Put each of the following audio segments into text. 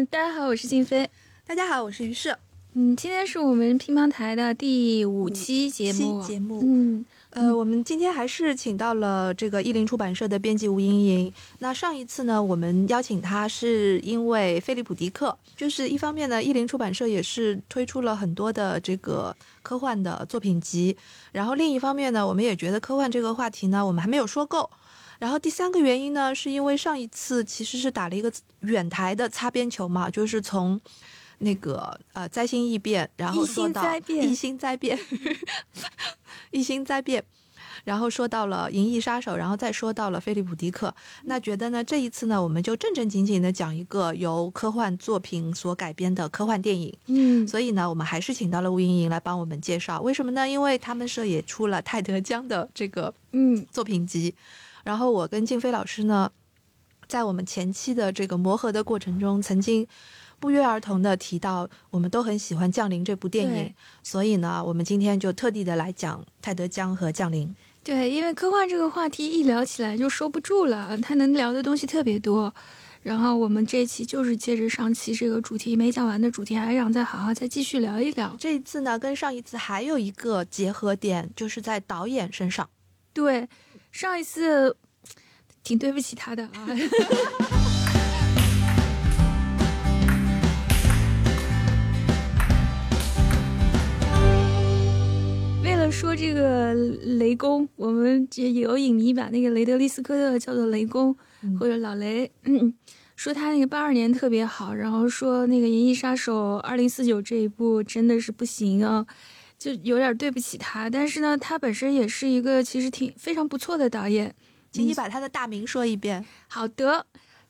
嗯，大家好，我是静飞。大家好，我是于适。嗯，今天是我们乒乓台的第五期节目。节目，嗯，呃，我们今天还是请到了这个译林出版社的编辑吴莹莹。那上一次呢，我们邀请她是因为菲利普·迪克，就是一方面呢，译林出版社也是推出了很多的这个科幻的作品集，然后另一方面呢，我们也觉得科幻这个话题呢，我们还没有说够。然后第三个原因呢，是因为上一次其实是打了一个远台的擦边球嘛，就是从那个呃灾星异变，然后说到异星灾变，异星灾变，然后说到了银翼杀手，然后再说到了菲利普迪克。那觉得呢，这一次呢，我们就正正经经的讲一个由科幻作品所改编的科幻电影。嗯，所以呢，我们还是请到了吴莹莹来帮我们介绍。为什么呢？因为他们社也出了泰德江的这个嗯作品集。然后我跟静飞老师呢，在我们前期的这个磨合的过程中，曾经不约而同的提到，我们都很喜欢《降临》这部电影，所以呢，我们今天就特地的来讲泰德江和《降临》。对，因为科幻这个话题一聊起来就收不住了，它能聊的东西特别多。然后我们这期就是接着上期这个主题没讲完的主题，还想再好好再继续聊一聊。这一次呢，跟上一次还有一个结合点，就是在导演身上。对。上一次挺对不起他的啊。为了说这个雷公，我们也有影迷把那个雷德利·斯科特叫做雷公或者老雷，嗯 说他那个八二年特别好，然后说那个《银翼杀手二零四九》这一部真的是不行啊。就有点对不起他，但是呢，他本身也是一个其实挺非常不错的导演。请你把他的大名说一遍。好的，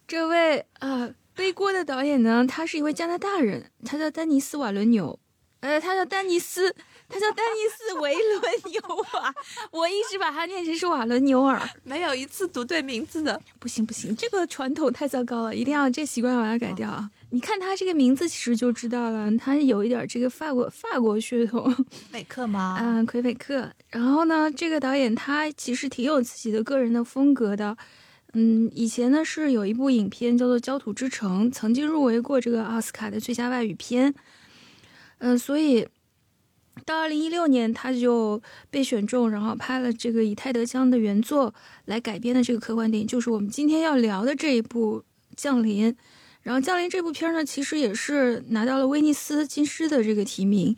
这位呃背锅的导演呢，他是一位加拿大人，他叫丹尼斯·瓦伦纽，呃，他叫丹尼斯。他叫丹尼斯·维伦纽瓦，我一直把他念成是瓦伦纽尔，没有一次读对名字的。不行不行，这个传统太糟糕了，一定要这习惯要把它改掉啊！你看他这个名字，其实就知道了，他有一点这个法国法国血统，美克吗？嗯，魁北克。然后呢，这个导演他其实挺有自己的个人的风格的。嗯，以前呢是有一部影片叫做《焦土之城》，曾经入围过这个奥斯卡的最佳外语片。嗯，所以。到二零一六年，他就被选中，然后拍了这个以泰德江的原作来改编的这个科幻电影，就是我们今天要聊的这一部《降临》。然后《降临》这部片呢，其实也是拿到了威尼斯金狮的这个提名。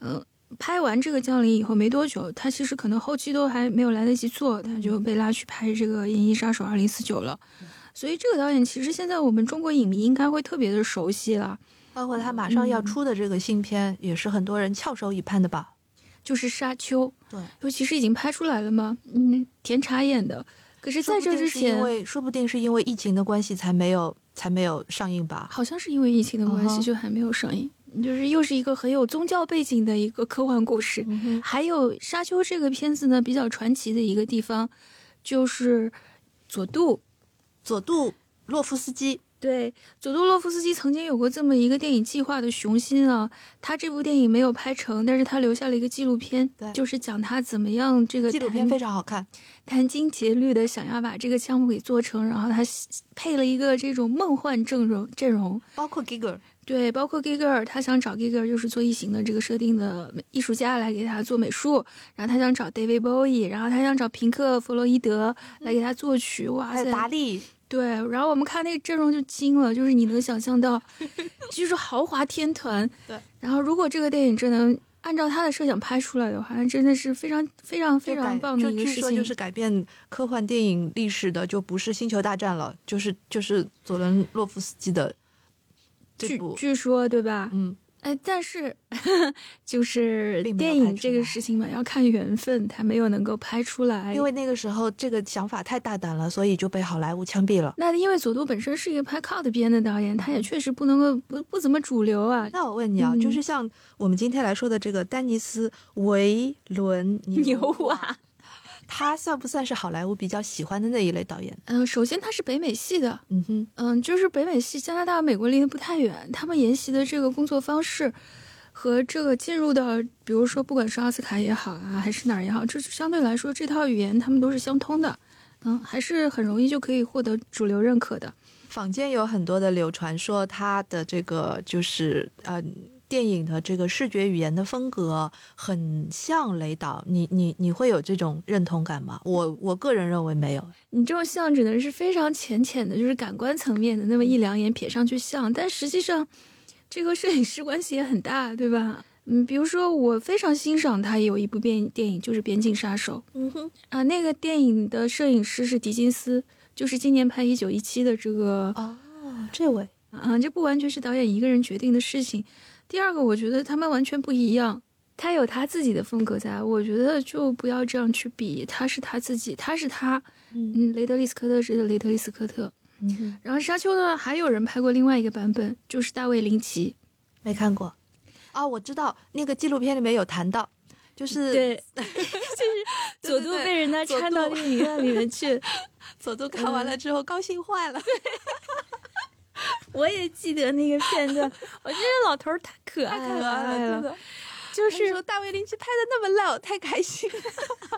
嗯，拍完这个《降临》以后没多久，他其实可能后期都还没有来得及做，他就被拉去拍这个《银翼杀手二零四九》了。所以这个导演其实现在我们中国影迷应该会特别的熟悉了。包括他马上要出的这个新片，也是很多人翘首以盼的吧？就是《沙丘》，对，尤其是已经拍出来了吗？嗯，甜茶演的。可是在这之前，因为说不定是因为疫情的关系才没有才没有上映吧？好像是因为疫情的关系，就还没有上映。就是又是一个很有宗教背景的一个科幻故事。还有《沙丘》这个片子呢，比较传奇的一个地方，就是佐杜，佐杜洛夫斯基。对，佐杜洛夫斯基曾经有过这么一个电影计划的雄心啊，他这部电影没有拍成，但是他留下了一个纪录片，就是讲他怎么样这个纪录片非常好看，殚精竭虑的想要把这个项目给做成，然后他配了一个这种梦幻阵容阵容，包括 Giger，对，包括 Giger，他想找 Giger 就是做异形的这个设定的艺术家来给他做美术，然后他想找 David Bowie，然后他想找平克·弗洛伊德来给他作曲，哇塞，达利。对，然后我们看那个阵容就惊了，就是你能想象到，就是豪华天团。对，然后如果这个电影真能按照他的设想拍出来的话，真的是非常非常非常棒的一个事情。就是改变科幻电影历史的，就不是《星球大战》了，就是就是佐伦洛夫斯基的这部。据说，对吧？嗯。哎，但是 就是电影这个事情嘛，要看缘分，他没有能够拍出来。因为那个时候这个想法太大胆了，所以就被好莱坞枪毙了。那因为佐杜本身是一个拍 cult 片的导演，他也确实不能够不不怎么主流啊。那我问你啊，就是像我们今天来说的这个丹尼斯·维伦纽瓦。他算不算是好莱坞比较喜欢的那一类导演？嗯，首先他是北美系的，嗯哼，嗯，就是北美系，加拿大、美国离得不太远。他们研习的这个工作方式和这个进入的，比如说不管是奥斯卡也好啊，还是哪儿也好，这相对来说这套语言他们都是相通的，嗯，还是很容易就可以获得主流认可的。坊间有很多的流传，说他的这个就是呃电影的这个视觉语言的风格很像雷导，你你你会有这种认同感吗？我我个人认为没有。你这种像只能是非常浅浅的，就是感官层面的那么一两眼瞥上去像，但实际上这和摄影师关系也很大，对吧？嗯，比如说我非常欣赏他有一部电电影就是《边境杀手》，嗯哼，啊，那个电影的摄影师是狄金斯，就是今年拍《一九一七》的这个哦，这位啊，这不完全是导演一个人决定的事情。第二个，我觉得他们完全不一样，他有他自己的风格在，我觉得就不要这样去比，他是他自己，他是他，嗯，雷德利·斯科特是雷德利·斯科特，嗯，然后《沙丘》呢，还有人拍过另外一个版本，就是大卫·林奇，没看过。哦，我知道那个纪录片里面有谈到，就是 对，就是 佐杜被人家搀到电影院里面去，佐杜看完了之后高兴坏了。我也记得那个片段，我觉得老头太可爱了，就是说大卫林奇拍的那么烂，我太开心了。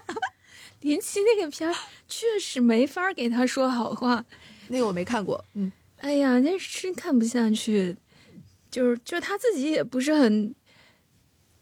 林奇那个片确实没法给他说好话，那个我没看过。嗯，哎呀，那是真看不下去。就是就他自己也不是很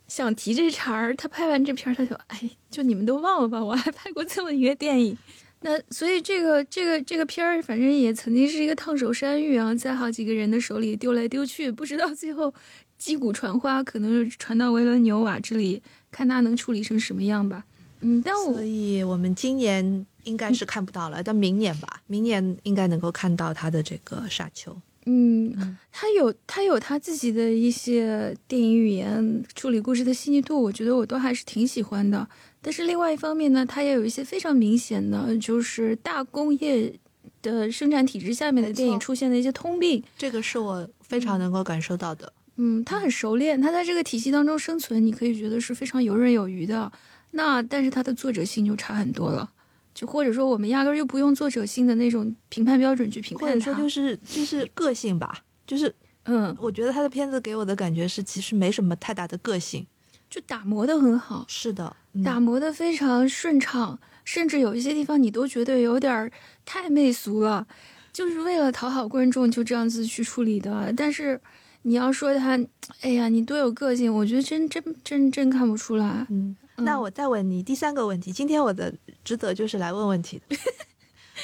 想提这茬儿，他拍完这片儿，他就哎，就你们都忘了吧，我还拍过这么一个电影。那所以这个这个这个片儿，反正也曾经是一个烫手山芋啊，在好几个人的手里丢来丢去，不知道最后击鼓传花，可能传到维伦纽瓦这里，看他能处理成什么样吧。嗯，但我所以我们今年应该是看不到了，但明年吧，明年应该能够看到他的这个《沙丘》。嗯，他有他有他自己的一些电影语言处理故事的细腻度，我觉得我都还是挺喜欢的。但是另外一方面呢，它也有一些非常明显的，就是大工业的生产体制下面的电影出现的一些通病。这个是我非常能够感受到的。嗯，他很熟练，他在这个体系当中生存，你可以觉得是非常游刃有余的。那但是他的作者性就差很多了。就或者说，我们压根儿就不用作者性的那种评判标准去评判或者说就是就是个性吧，就是嗯，我觉得他的片子给我的感觉是其实没什么太大的个性，就打磨的很好，是的，打磨的非常顺畅，甚至有一些地方你都觉得有点太媚俗了，就是为了讨好观众就这样子去处理的。但是你要说他，哎呀，你多有个性，我觉得真真真真看不出来。嗯。那我再问你第三个问题，今天我的职责就是来问问题的，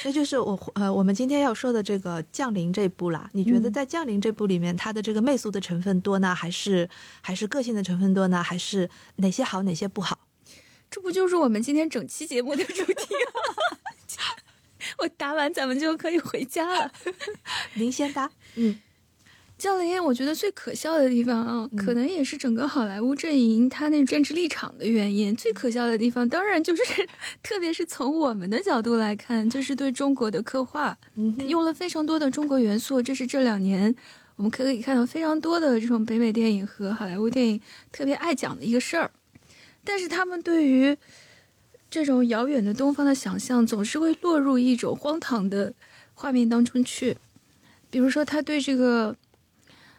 那就是我呃，我们今天要说的这个《降临》这部啦，你觉得在《降临》这部里面，它的这个媚俗的成分多呢，还是还是个性的成分多呢，还是哪些好哪些不好？这不就是我们今天整期节目的主题吗？我答完咱们就可以回家了。您先答，嗯。降临，我觉得最可笑的地方啊，可能也是整个好莱坞阵营他那政治立场的原因。最可笑的地方，当然就是，特别是从我们的角度来看，就是对中国的刻画，用了非常多的中国元素。这是这两年我们可以看到非常多的这种北美电影和好莱坞电影特别爱讲的一个事儿。但是他们对于这种遥远的东方的想象，总是会落入一种荒唐的画面当中去。比如说，他对这个。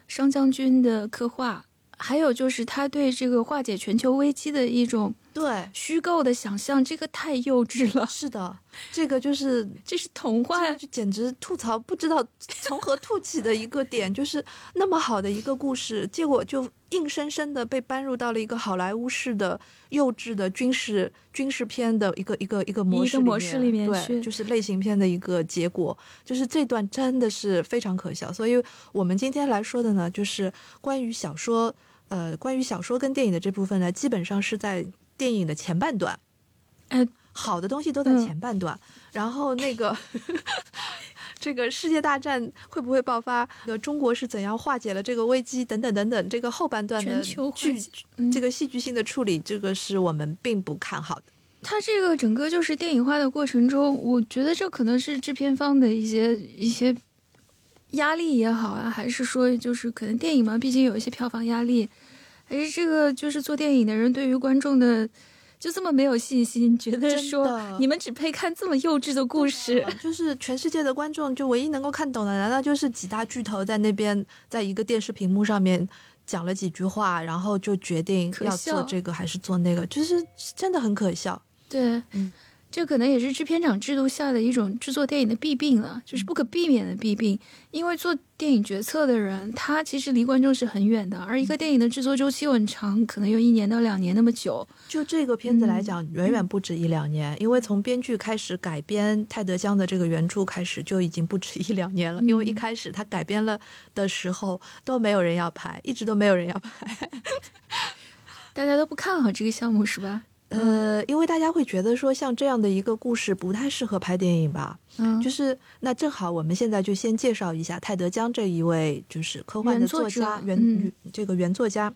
商将军的刻画，还有就是他对这个化解全球危机的一种对虚构的想象，这个太幼稚了。是的，这个就是 这是童话，就简直吐槽不知道 从何吐起的一个点，就是那么好的一个故事，结果就硬生生的被搬入到了一个好莱坞式的幼稚的军事军事片的一个一个一个模式模式里面，对，就是类型片的一个结果，就是这段真的是非常可笑。所以我们今天来说的呢，就是关于小说，呃，关于小说跟电影的这部分呢，基本上是在电影的前半段，呃。好的东西都在前半段，然后那个 这个世界大战会不会爆发？呃，中国是怎样化解了这个危机？等等等等，这个后半段的剧，这个戏剧性的处理，这个是我们并不看好的。它这个整个就是电影化的过程中，我觉得这可能是制片方的一些一些压力也好啊，还是说就是可能电影嘛，毕竟有一些票房压力，还是这个就是做电影的人对于观众的。就这么没有信心，觉得说你们只配看这么幼稚的故事，就是全世界的观众就唯一能够看懂的，难道就是几大巨头在那边在一个电视屏幕上面讲了几句话，然后就决定要做这个还是做那个，就是真的很可笑。对，嗯，这可能也是制片厂制度下的一种制作电影的弊病了，就是不可避免的弊病。因为做电影决策的人，他其实离观众是很远的，而一个电影的制作周期很长，可能有一年到两年那么久。就这个片子来讲，远远不止一两年，因为从编剧开始改编泰德江的这个原著开始，就已经不止一两年了。因为一开始他改编了的时候，都没有人要拍，一直都没有人要拍，大家都不看好这个项目，是吧？呃，因为大家会觉得说，像这样的一个故事不太适合拍电影吧？嗯，就是那正好，我们现在就先介绍一下泰德江这一位，就是科幻的作家，原这个原作家。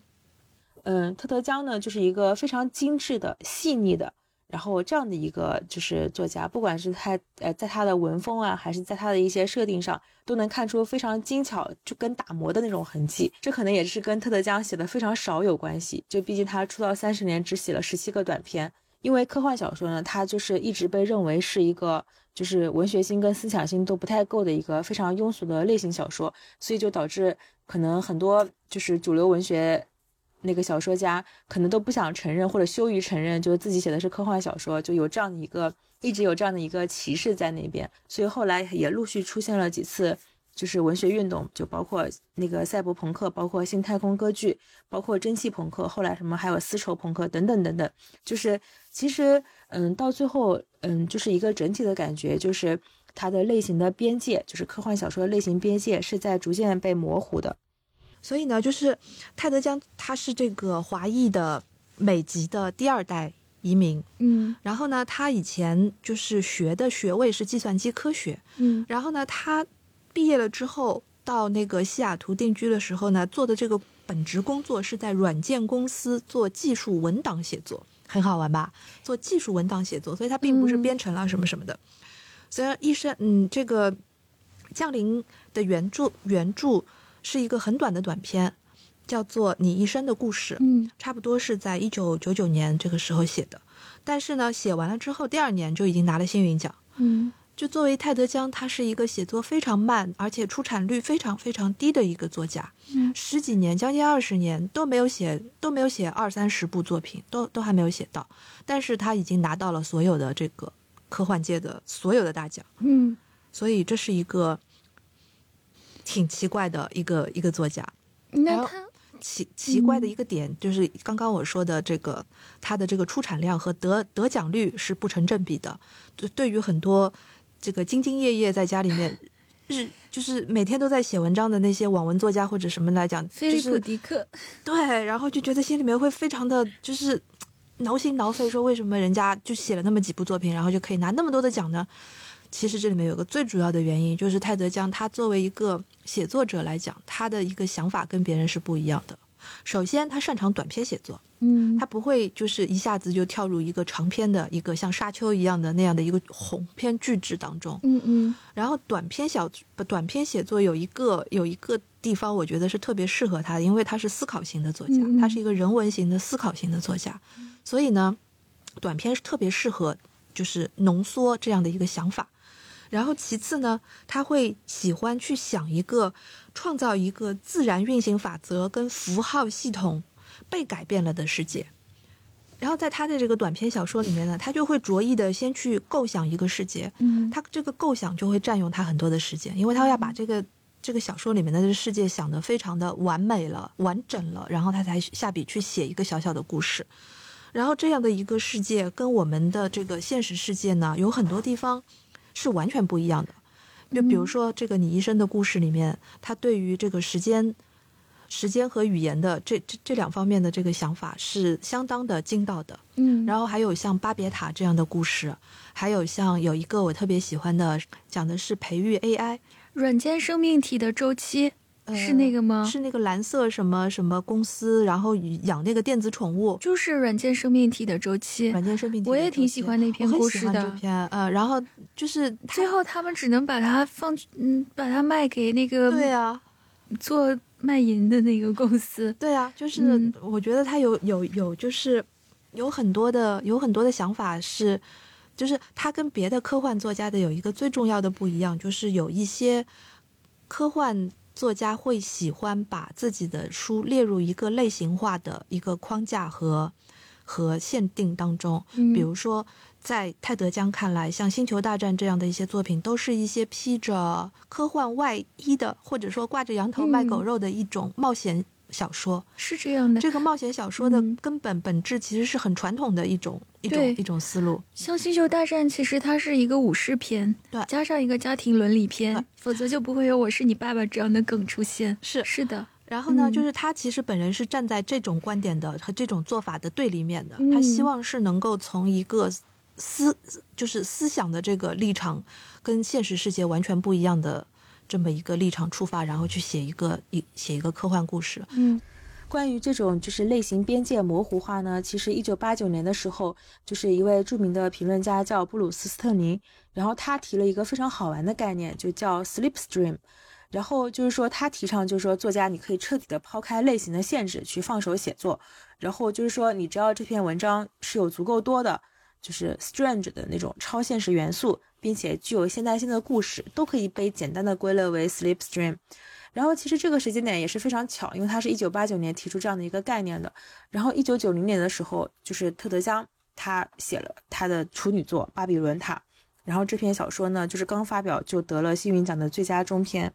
嗯，特德江呢，就是一个非常精致的、细腻的。然后这样的一个就是作家，不管是他呃在他的文风啊，还是在他的一些设定上，都能看出非常精巧，就跟打磨的那种痕迹。这可能也是跟特德江写的非常少有关系。就毕竟他出道三十年，只写了十七个短篇。因为科幻小说呢，它就是一直被认为是一个就是文学性跟思想性都不太够的一个非常庸俗的类型小说，所以就导致可能很多就是主流文学。那个小说家可能都不想承认或者羞于承认，就是自己写的是科幻小说，就有这样的一个一直有这样的一个歧视在那边，所以后来也陆续出现了几次，就是文学运动，就包括那个赛博朋克，包括新太空歌剧，包括蒸汽朋克，后来什么还有丝绸朋克等等等等，就是其实嗯到最后嗯就是一个整体的感觉，就是它的类型的边界，就是科幻小说的类型边界是在逐渐被模糊的。所以呢，就是泰德江，他是这个华裔的美籍的第二代移民，嗯，然后呢，他以前就是学的学位是计算机科学，嗯，然后呢，他毕业了之后到那个西雅图定居的时候呢，做的这个本职工作是在软件公司做技术文档写作，很好玩吧？做技术文档写作，所以他并不是编程啊什么什么的。虽然医生，嗯，这个降临的原著原著。是一个很短的短片，叫做《你一生的故事》。嗯，差不多是在一九九九年这个时候写的。但是呢，写完了之后，第二年就已经拿了星云奖。嗯，就作为泰德江，他是一个写作非常慢，而且出产率非常非常低的一个作家。嗯，十几年，将近二十年都没有写，都没有写二三十部作品，都都还没有写到。但是他已经拿到了所有的这个科幻界的所有的大奖。嗯，所以这是一个。挺奇怪的一个一个作家，那他奇奇怪的一个点就是刚刚我说的这个他的这个出产量和得得奖率是不成正比的。对，对于很多这个兢兢业业在家里面 日就是每天都在写文章的那些网文作家或者什么来讲，菲利普迪克对，然后就觉得心里面会非常的就是挠心挠肺，说为什么人家就写了那么几部作品，然后就可以拿那么多的奖呢？其实这里面有个最主要的原因，就是泰德江他作为一个写作者来讲，他的一个想法跟别人是不一样的。首先，他擅长短篇写作，嗯，他不会就是一下子就跳入一个长篇的一个像沙丘一样的那样的一个鸿篇巨制当中，嗯嗯。然后短篇小短篇写作有一个有一个地方，我觉得是特别适合他的，因为他是思考型的作家，他是一个人文型的思考型的作家，所以呢，短篇是特别适合就是浓缩这样的一个想法。然后其次呢，他会喜欢去想一个创造一个自然运行法则跟符号系统被改变了的世界。然后在他的这个短篇小说里面呢，他就会着意的先去构想一个世界。嗯，他这个构想就会占用他很多的时间，因为他要把这个这个小说里面的这个世界想得非常的完美了、完整了，然后他才下笔去写一个小小的故事。然后这样的一个世界跟我们的这个现实世界呢，有很多地方。是完全不一样的，就比如说这个你一生的故事里面，他对于这个时间、时间和语言的这这这两方面的这个想法是相当的精到的。嗯，然后还有像巴别塔这样的故事，还有像有一个我特别喜欢的，讲的是培育 AI 软件生命体的周期。是那个吗？是那个蓝色什么什么公司，然后养那个电子宠物，就是软件生命体的周期。软件生命体，我也挺喜欢那篇故事的。这篇呃，然后就是最后他们只能把它放，嗯，把它卖给那个对啊，做卖淫的那个公司。对啊，就是我觉得他有有有，就是有很多的有很多的想法是，就是他跟别的科幻作家的有一个最重要的不一样，就是有一些科幻。作家会喜欢把自己的书列入一个类型化的一个框架和和限定当中。嗯比如说，在泰德江看来，像《星球大战》这样的一些作品，都是一些披着科幻外衣的，或者说挂着羊头卖狗肉的一种冒险小说。是这样的。这个冒险小说的嗯根本本质其实是很传统的一种一种一种思路。像《星球大战》，其实它是一个武士片，对加上一个家庭伦理片，否则就不会有“我是你爸爸”这样的梗出现。是是的，然后呢，嗯就是他其实本人是站在这种观点的和这种做法的对立面的。嗯他希望是能够从一个思，就是思想的这个立场跟现实世界完全不一样的这么一个立场出发，然后去写一个一写一个科幻故事。嗯关于这种就是类型边界模糊化呢，其实一九八九年的时候，就是一位著名的评论家叫布鲁斯·斯特林，然后他提了一个非常好玩的概念，就叫 slipstream。然后就是说，他提倡就是说，作家你可以彻底的抛开类型的限制，去放手写作。然后就是说，你只要这篇文章是有足够多的，就是 strange 的那种超现实元素，并且具有现代性的故事，都可以被简单的归类为 sleep stream。然后其实这个时间点也是非常巧，因为他是一九八九年提出这样的一个概念的。然后一九九零年的时候，就是特德·江他写了他的处女作《巴比伦塔》，然后这篇小说呢，就是刚发表就得了星云奖的最佳中篇。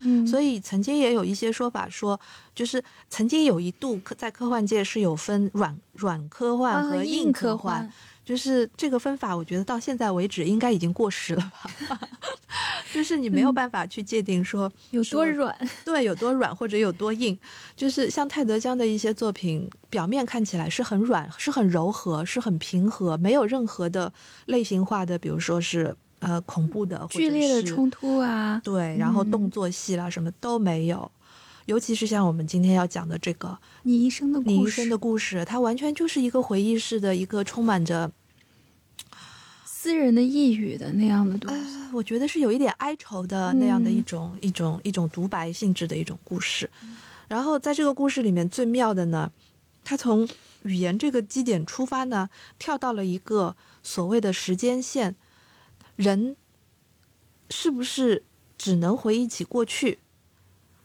嗯，所以以曾经也有一些说法说，就是曾经有一度科在科幻界是有分软软科幻和硬科幻，就是这个分法，我觉得到现在为止应该已经过时了吧。就是你没有嗯办法去界定说有多软。对有多软或者有多硬。就是像泰德江的一些作品，表面看起来是很软，是很柔和，是很平和，没有任何的类型化的，比如说是呃恐怖的、或者剧烈的冲突啊，对，然后嗯动作戏啦什么都没有。尤其是像我们今天要讲的这个你一生的故事，你一生的故事，它完全就是一个回忆式的一个充满着，私人的抑郁的那样的东西。呃，我觉得是有一点哀愁的那样的一种、一种一种独白性质的一种故事。然后在这个故事里面最妙的呢，它从语言这个基点出发呢，跳到了一个所谓的时间线，人是不是只能回忆起过去？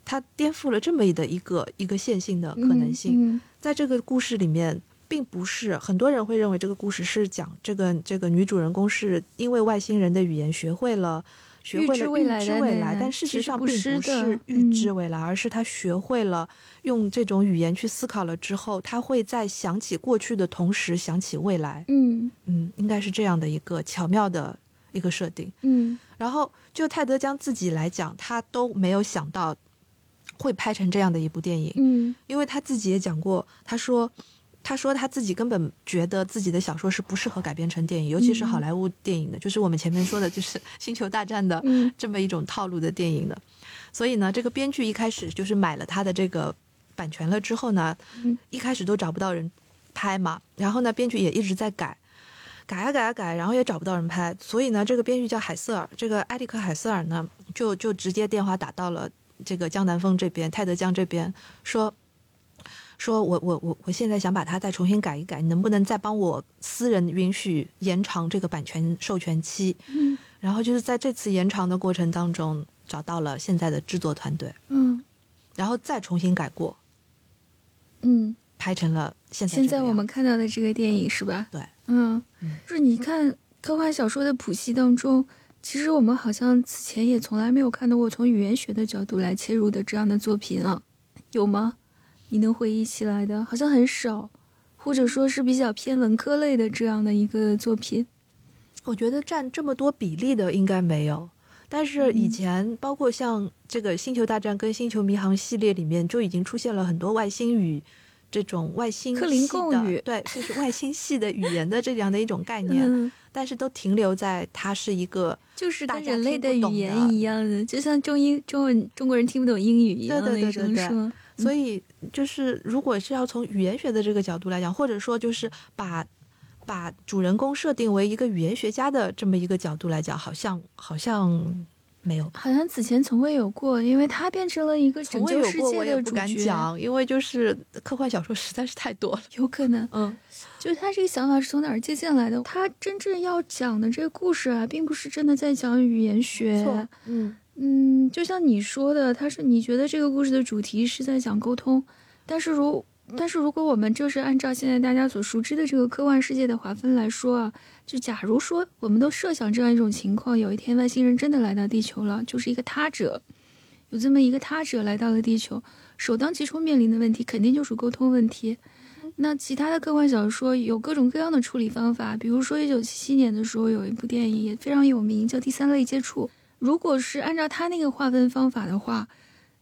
它颠覆了这么的一个一个线性的可能性。嗯在这个故事里面，并不是很多人会认为这个故事是讲这个这个女主人公是因为外星人的语言学会了。学会了预知未来但事实上并不是预知嗯未来，而是她学会了用这种语言去思考了之后，她会在想起过去的同时想起未来。嗯嗯，应该是这样的一个巧妙的一个设定。嗯然后就泰德将自己来讲，他都没有想到会拍成这样的一部电影。嗯因为他自己也讲过，他说，他说他自己根本觉得自己的小说是不适合改编成电影，尤其是好莱坞电影的，就是我们前面说的，就是 《星球大战》的嗯这么一种套路的电影的。所以呢，这个编剧一开始就是买了他的这个版权了之后呢，嗯一开始都找不到人拍嘛，然后呢，编剧也一直在改。改啊改啊改，然后也找不到人拍，所以呢，这个编剧叫海瑟尔，这个埃利克海瑟尔呢，就就直接电话打到了这个江南风这边，泰德江这边，说说我我我我现在想把它再重新改一改，你能不能再帮我私人允许延长这个版权授权期？嗯然后就是在这次延长的过程当中，找到了现在的制作团队，嗯然后再重新改过，嗯，拍成了现在现在我们看到的这个电影是吧？对，嗯嗯，就是你看科幻小说的谱系当中，其实我们好像此前也从来没有看到过从语言学的角度来切入的这样的作品啊，有吗？你能回忆起来的，好像很少，或者说是比较偏文科类的这样的一个作品。我觉得占这么多比例的应该没有，但是以嗯前包括像这个《星球大战》跟《星球迷航》系列里面就已经出现了很多外星语。这种外星克林系的贡语对，就是外星系的语言的这样的一种概 念，嗯，但是都停留在它是一个就是跟人类听不懂语言的一样的，就像中英中文中国人听不懂英语一样对对的一对对对种说。所以就是，如果是要从语言学的这个角度来讲，或者说就是把把主人公设定为一个语言学家的这么一个角度来讲，好像好像没有，好像此前从未有过，因为他变成了一个拯从未有过，我也不敢。讲，因为就是科幻小说实在是太多了。有可能，嗯，就是他这个想法是从哪儿借鉴来的？他真正要讲的这个故事啊，并不是真的在讲语言学。错，嗯嗯，就像你说的，他是你觉得这个故事的主题是在讲沟通，但是如但是如果我们就是按照现在大家所熟知的这个科幻世界的划分来说啊，就假如说我们都设想这样一种情况，有一天外星人真的来到地球了，就是一个他者，有这么一个他者来到了地球，首当其冲面临的问题肯定就是沟通问题。那其他的科幻小说有各种各样的处理方法，比如说一九七七年的时候有一部电影也非常有名，叫《第三类接触》。如果是按照他那个划分方法的话，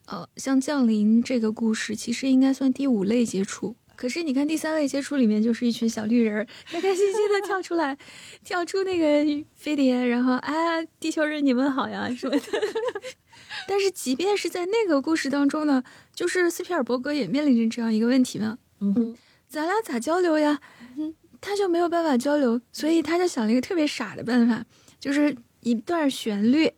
呃，像降临这个故事其实应该算第五类接触。可是你看第三类接触里面就是一群小绿人儿开开心心的跳出来，跳出那个飞碟，然后啊，地球人你们好呀什么的。但是即便是在那个故事当中呢，就是斯皮尔伯格也面临着这样一个问题嘛，嗯，咱俩咋交流呀？他就没有办法交流，所以他就想了一个特别傻的办法，就是一段旋律，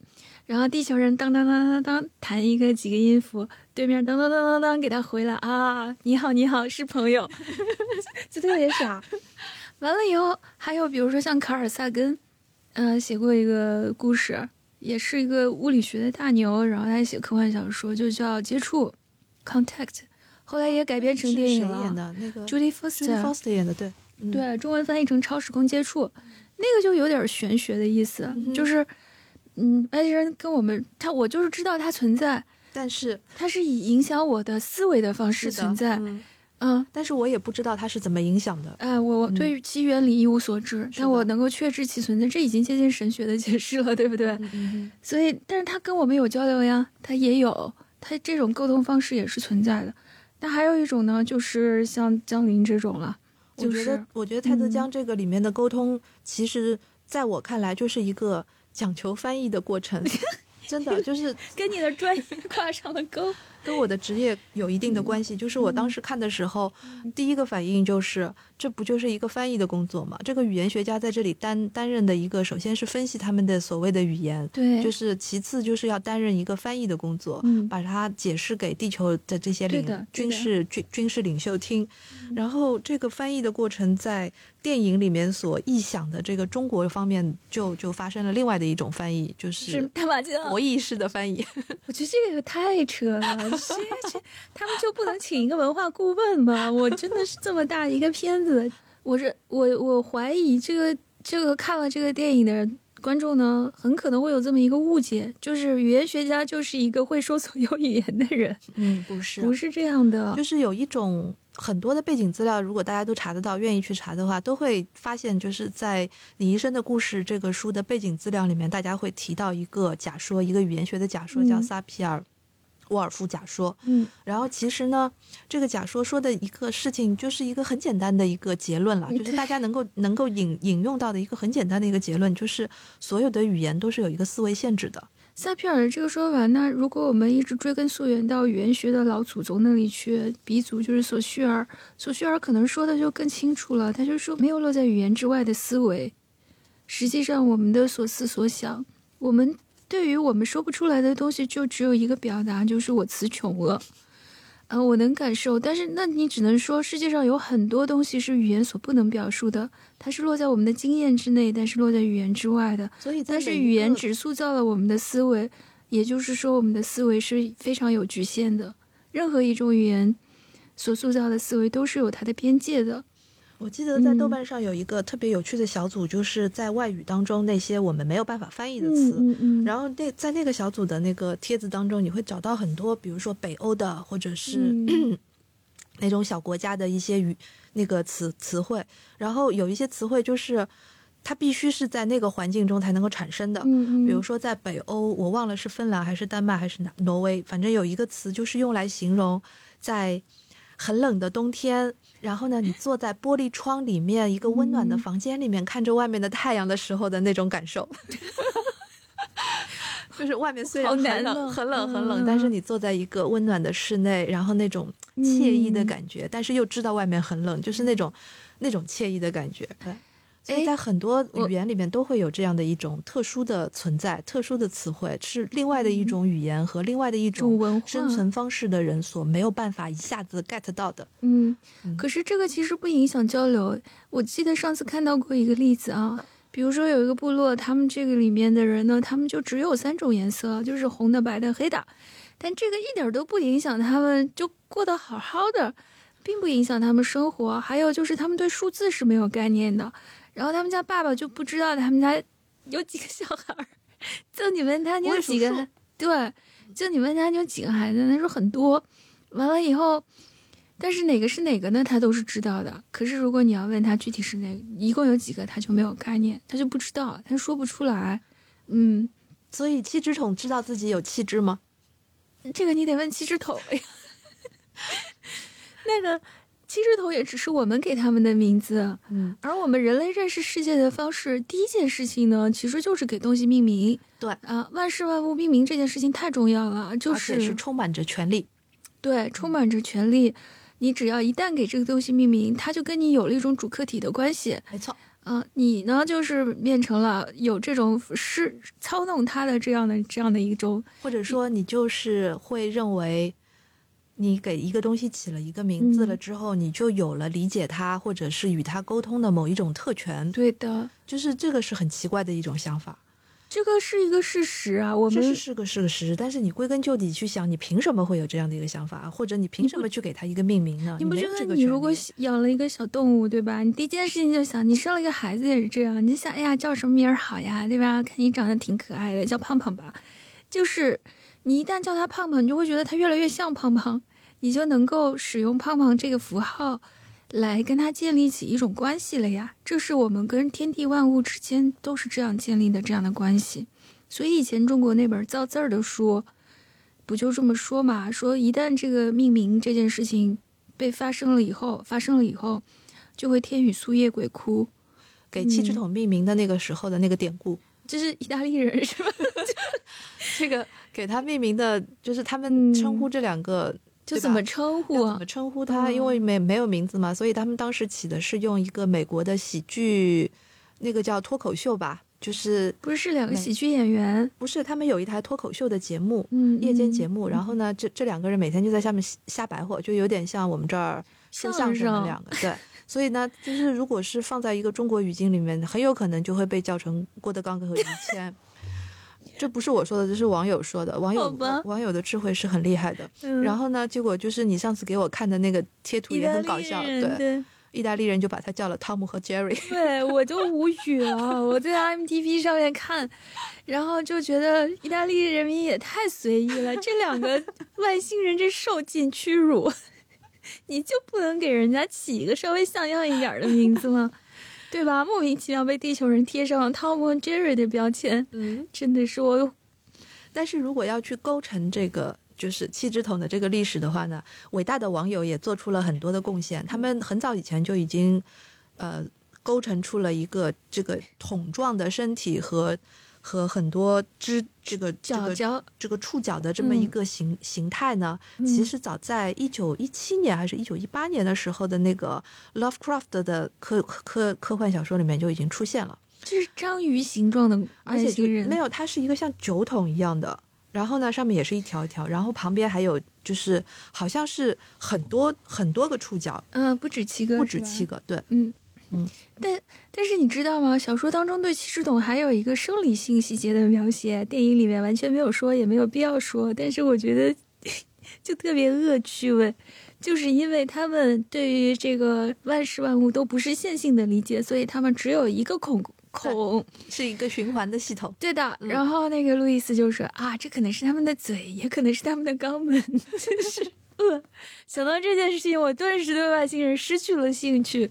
然后地球人当当当当当弹一个几个音符，对面当当当当当给他回了啊，你好你好是朋友，就特别傻。完了以后，还有比如说像卡尔萨根，嗯、写过一个故事，也是一个物理学的大牛，然后他写科幻小说，就叫《接触》（Contact），后来也改编成电影了。谁演的？那个 Judy Foster，Foster 演的，对，嗯，对，中文翻译成超时空接触，那个就有点玄学的意思，嗯就是，嗯，外星人跟我们，他我就是知道它存在，但是它是以影响我的思维的方式存在，嗯嗯，但是我也不知道它是怎么影响的。哎，我对于其原理一无所知，但我能够确知其存在，这已经接近神学的解释了，对不对？嗯嗯所以，但是他跟我们有交流呀，他也有，他这种沟通方式也是存在的。那还有一种呢，就是像江林这种了，我觉得，我觉得蔡德嗯江这个里面的沟通，其实在我看来就是一个讲求翻译的过程，真的就是跟你的专业挂上了钩。跟我的职业有一定的关系。就是我当时看的时候，第一个反应就是，这不就是一个翻译的工作吗？这个语言学家在这里担担任的一个，首先是分析他们的所谓的语言，对，就是其次就是要担任一个翻译的工作，嗯把它解释给地球的这些领军事军军事领袖听。然后这个翻译的过程在电影里面所臆想的这个中国方面就就发生了另外的一种翻译，就是是打麻将。博弈式的翻译。我觉得这个太扯了，这这他们就不能请一个文化顾问吗？我真的是这么大一个片子，我是我我怀疑这个这个看了这个电影的观众呢，很可能会有这么一个误解，就是语言学家就是一个会说所有语言的人，嗯，不是不是这样的。就是有一种很多的背景资料，如果大家都查得到，愿意去查的话，都会发现，就是在李医生的故事这个书的背景资料里面，大家会提到一个假说，一个语言学的假说，叫嗯萨皮尔沃尔夫假说。嗯然后其实呢，这个假说说的一个事情，就是一个很简单的一个结论了，嗯 就是大家能够能够引引用到的一个很简单的一个结论，就是所有的语言都是有一个思维限制的。塞皮尔的这个说法，那如果我们一直追根溯源到语言学的老祖宗那里去，鼻祖就是索绪尔，索绪尔可能说的就更清楚了，他就说没有落在语言之外的思维。实际上，我们的所思所想，我们对于我们说不出来的东西，就只有一个表达，就是我词穷了。呃，我能感受，但是那你只能说世界上有很多东西是语言所不能表述的，它是落在我们的经验之内，但是落在语言之外的。所以但是语言只塑造了我们的思维，也就是说，我们的思维是非常有局限的。任何一种语言所塑造的思维都是有它的边界的。我记得在豆嗯瓣上有一个特别有趣的小组，就是在外语当中那些我们没有办法翻译的词。嗯嗯然后那在那个小组的那个帖子当中，你会找到很多，比如说北欧的，或者是嗯 那种小国家的一些语那个词词汇。然后有一些词汇就是它必须是在那个环境中才能够产生的。比如说在北欧，我忘了是芬兰还是丹麦还是哪挪威，反正有一个词就是用来形容在很冷的冬天，然后呢，你坐在玻璃窗里面一个温暖的嗯房间里面，看着外面的太阳的时候的那种感受。就是外面虽然很冷、很冷、很嗯冷，但是你坐在一个温暖的室内，然后那种惬意的嗯感觉，但是又知道外面很冷，就是那种那种惬意的感觉。对，所以哎在很多语言里面都会有这样的一种特殊的存在、特殊的词汇，是另外的一种语言和另外的一种生存方式的人所没有办法一下子 get 到的。嗯嗯，可是这个其实不影响交流。我记得上次看到过一个例子啊，比如说有一个部落，他们这个里面的人呢，他们就只有三种颜色，就是红的、白的、黑的，但这个一点都不影响他们就过得好好的。并不影响他们生活。还有就是他们对数字是没有概念的，然后他们家爸爸就不知道他们家有几个小孩儿，就你问他你有几个对，就你问他你有几个孩子，他说很多，完了以后。但是哪个是哪个呢？他都是知道的。可是如果你要问他具体是哪，一共有几个，他就没有概念，他就不知道，他说不出来。嗯，所以七只桶知道自己有气质吗？这个你得问七只桶呀。那个七只头也只是我们给他们的名字，嗯，而我们人类认识世界的方式，第一件事情呢，其实就是给东西命名。对啊，万事万物命名这件事情太重要了，就是充满着权力。对，充满着权利。你只要一旦给这个东西命名，它就跟你有了一种主客体的关系。没错，啊，你呢就是变成了有这种是操弄它的这样的这样的一种，或者说你就是会认为，你给一个东西起了一个名字了嗯之后，你就有了理解它或者是与它沟通的某一种特权。对的，就是这个是很奇怪的一种想法。这个是一个事实啊。我们这是是个是个事实，但是你归根究底去想，你凭什么会有这样的一个想法，或者你凭什么去给它一个命名呢？你不觉得你如果养了一个小动物，对吧？你第一件事情就想，你生了一个孩子也是这样，你想，哎呀，叫什么名儿好呀，对吧？看你长得挺可爱的，叫胖胖吧。就是你一旦叫他胖胖，你就会觉得他越来越像胖胖，你就能够使用胖胖这个符号来跟他建立起一种关系了呀。这是我们跟天地万物之间都是这样建立的这样的关系。所以以前中国那本造字儿的书，不就这么说嘛？说一旦这个命名这件事情被发生了以后，发生了以后，就会天雨 Sue 叶鬼哭。给七只嗯桶命名的那个时候的那个典故，这是意大利人是吧？这个给他命名的，就是他们嗯称呼这两个。就怎么称呼啊怎么？称呼他？嗯因为没没有名字嘛，所以他们当时起的是用一个美国的喜剧，那个叫脱口秀吧，就是不是是两个喜剧演员，不是他们有一台脱口秀的节目，嗯，夜间节目，嗯然后呢，这这两个人每天就在下面瞎白活，就有点像我们这儿说相相声的声两个，对。所以呢，就是如果是放在一个中国语境里面，很有可能就会被叫成郭德纲和于谦。这不是我说的，这是网友说的。网友网友的智慧是很厉害的。嗯然后呢，结果就是你上次给我看的那个贴图也很搞笑，对，对意大利人就把他叫了汤姆和 Jerry。对，我就无语了。我在 IMDB 上面看，然后就觉得意大利人民也太随意了，这两个外星人这受尽屈辱。你就不能给人家起一个稍微像样一点的名字吗？对吧？莫名其妙被地球人贴上了 Tom 和 Jerry 的标签，嗯，真的是我但是如果要去构成这个就是七只桶的这个历史的话呢，伟大的网友也做出了很多的贡献。他们很早以前就已经，呃，构成出了一个这个桶状的身体和和很多肢这个这个这个触角的这么一个形、形态呢，其实早在一九一七年还是一九一八年的时候的那个 Lovecraft 的科科科幻小说里面就已经出现了。这是章鱼形状的而且就外星人，没有，它是一个像酒桶一样的，然后呢，上面也是一条一条，然后旁边还有就是好像是很多很多个触角，嗯、不止七个，不止七个，对，嗯嗯，但但是你知道吗？小说当中对七只桶还有一个生理性细节的描写，电影里面完全没有说，也没有必要说。但是我觉得 就特别恶趣味，就是因为他们对于这个万事万物都不是线性的理解，所以他们只有一个孔孔。是一个循环的系统。对的，嗯然后那个路易斯就说啊，这可能是他们的嘴，也可能是他们的肛门，真是 恶。想到这件事情，我顿时对外星人失去了兴趣。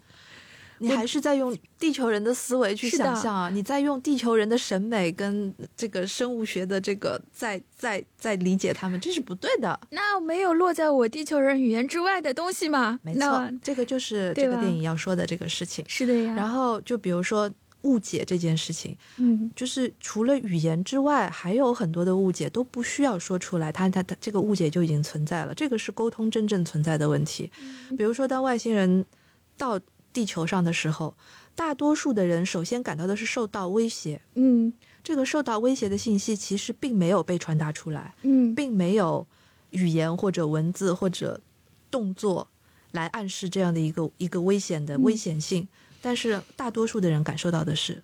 你还是在用地球人的思维去想象啊，你在用地球人的审美跟这个生物学的这个在在在理解他们，这是不对的。那没有落在我地球人语言之外的东西吗？没错，这个就是这个电影要说的这个事情。是的呀。然后就比如说误解这件事情，嗯，就是除了语言之外，还有很多的误解都不需要说出来，它它它这个误解就已经存在了。这个是沟通真正存在的问题。比如说，当外星人到地球上的时候，大多数的人首先感到的是受到威胁。嗯这个受到威胁的信息其实并没有被传达出来，嗯，并没有语言或者文字或者动作来暗示这样的一个一个危险的嗯危险性。但是大多数的人感受到的是，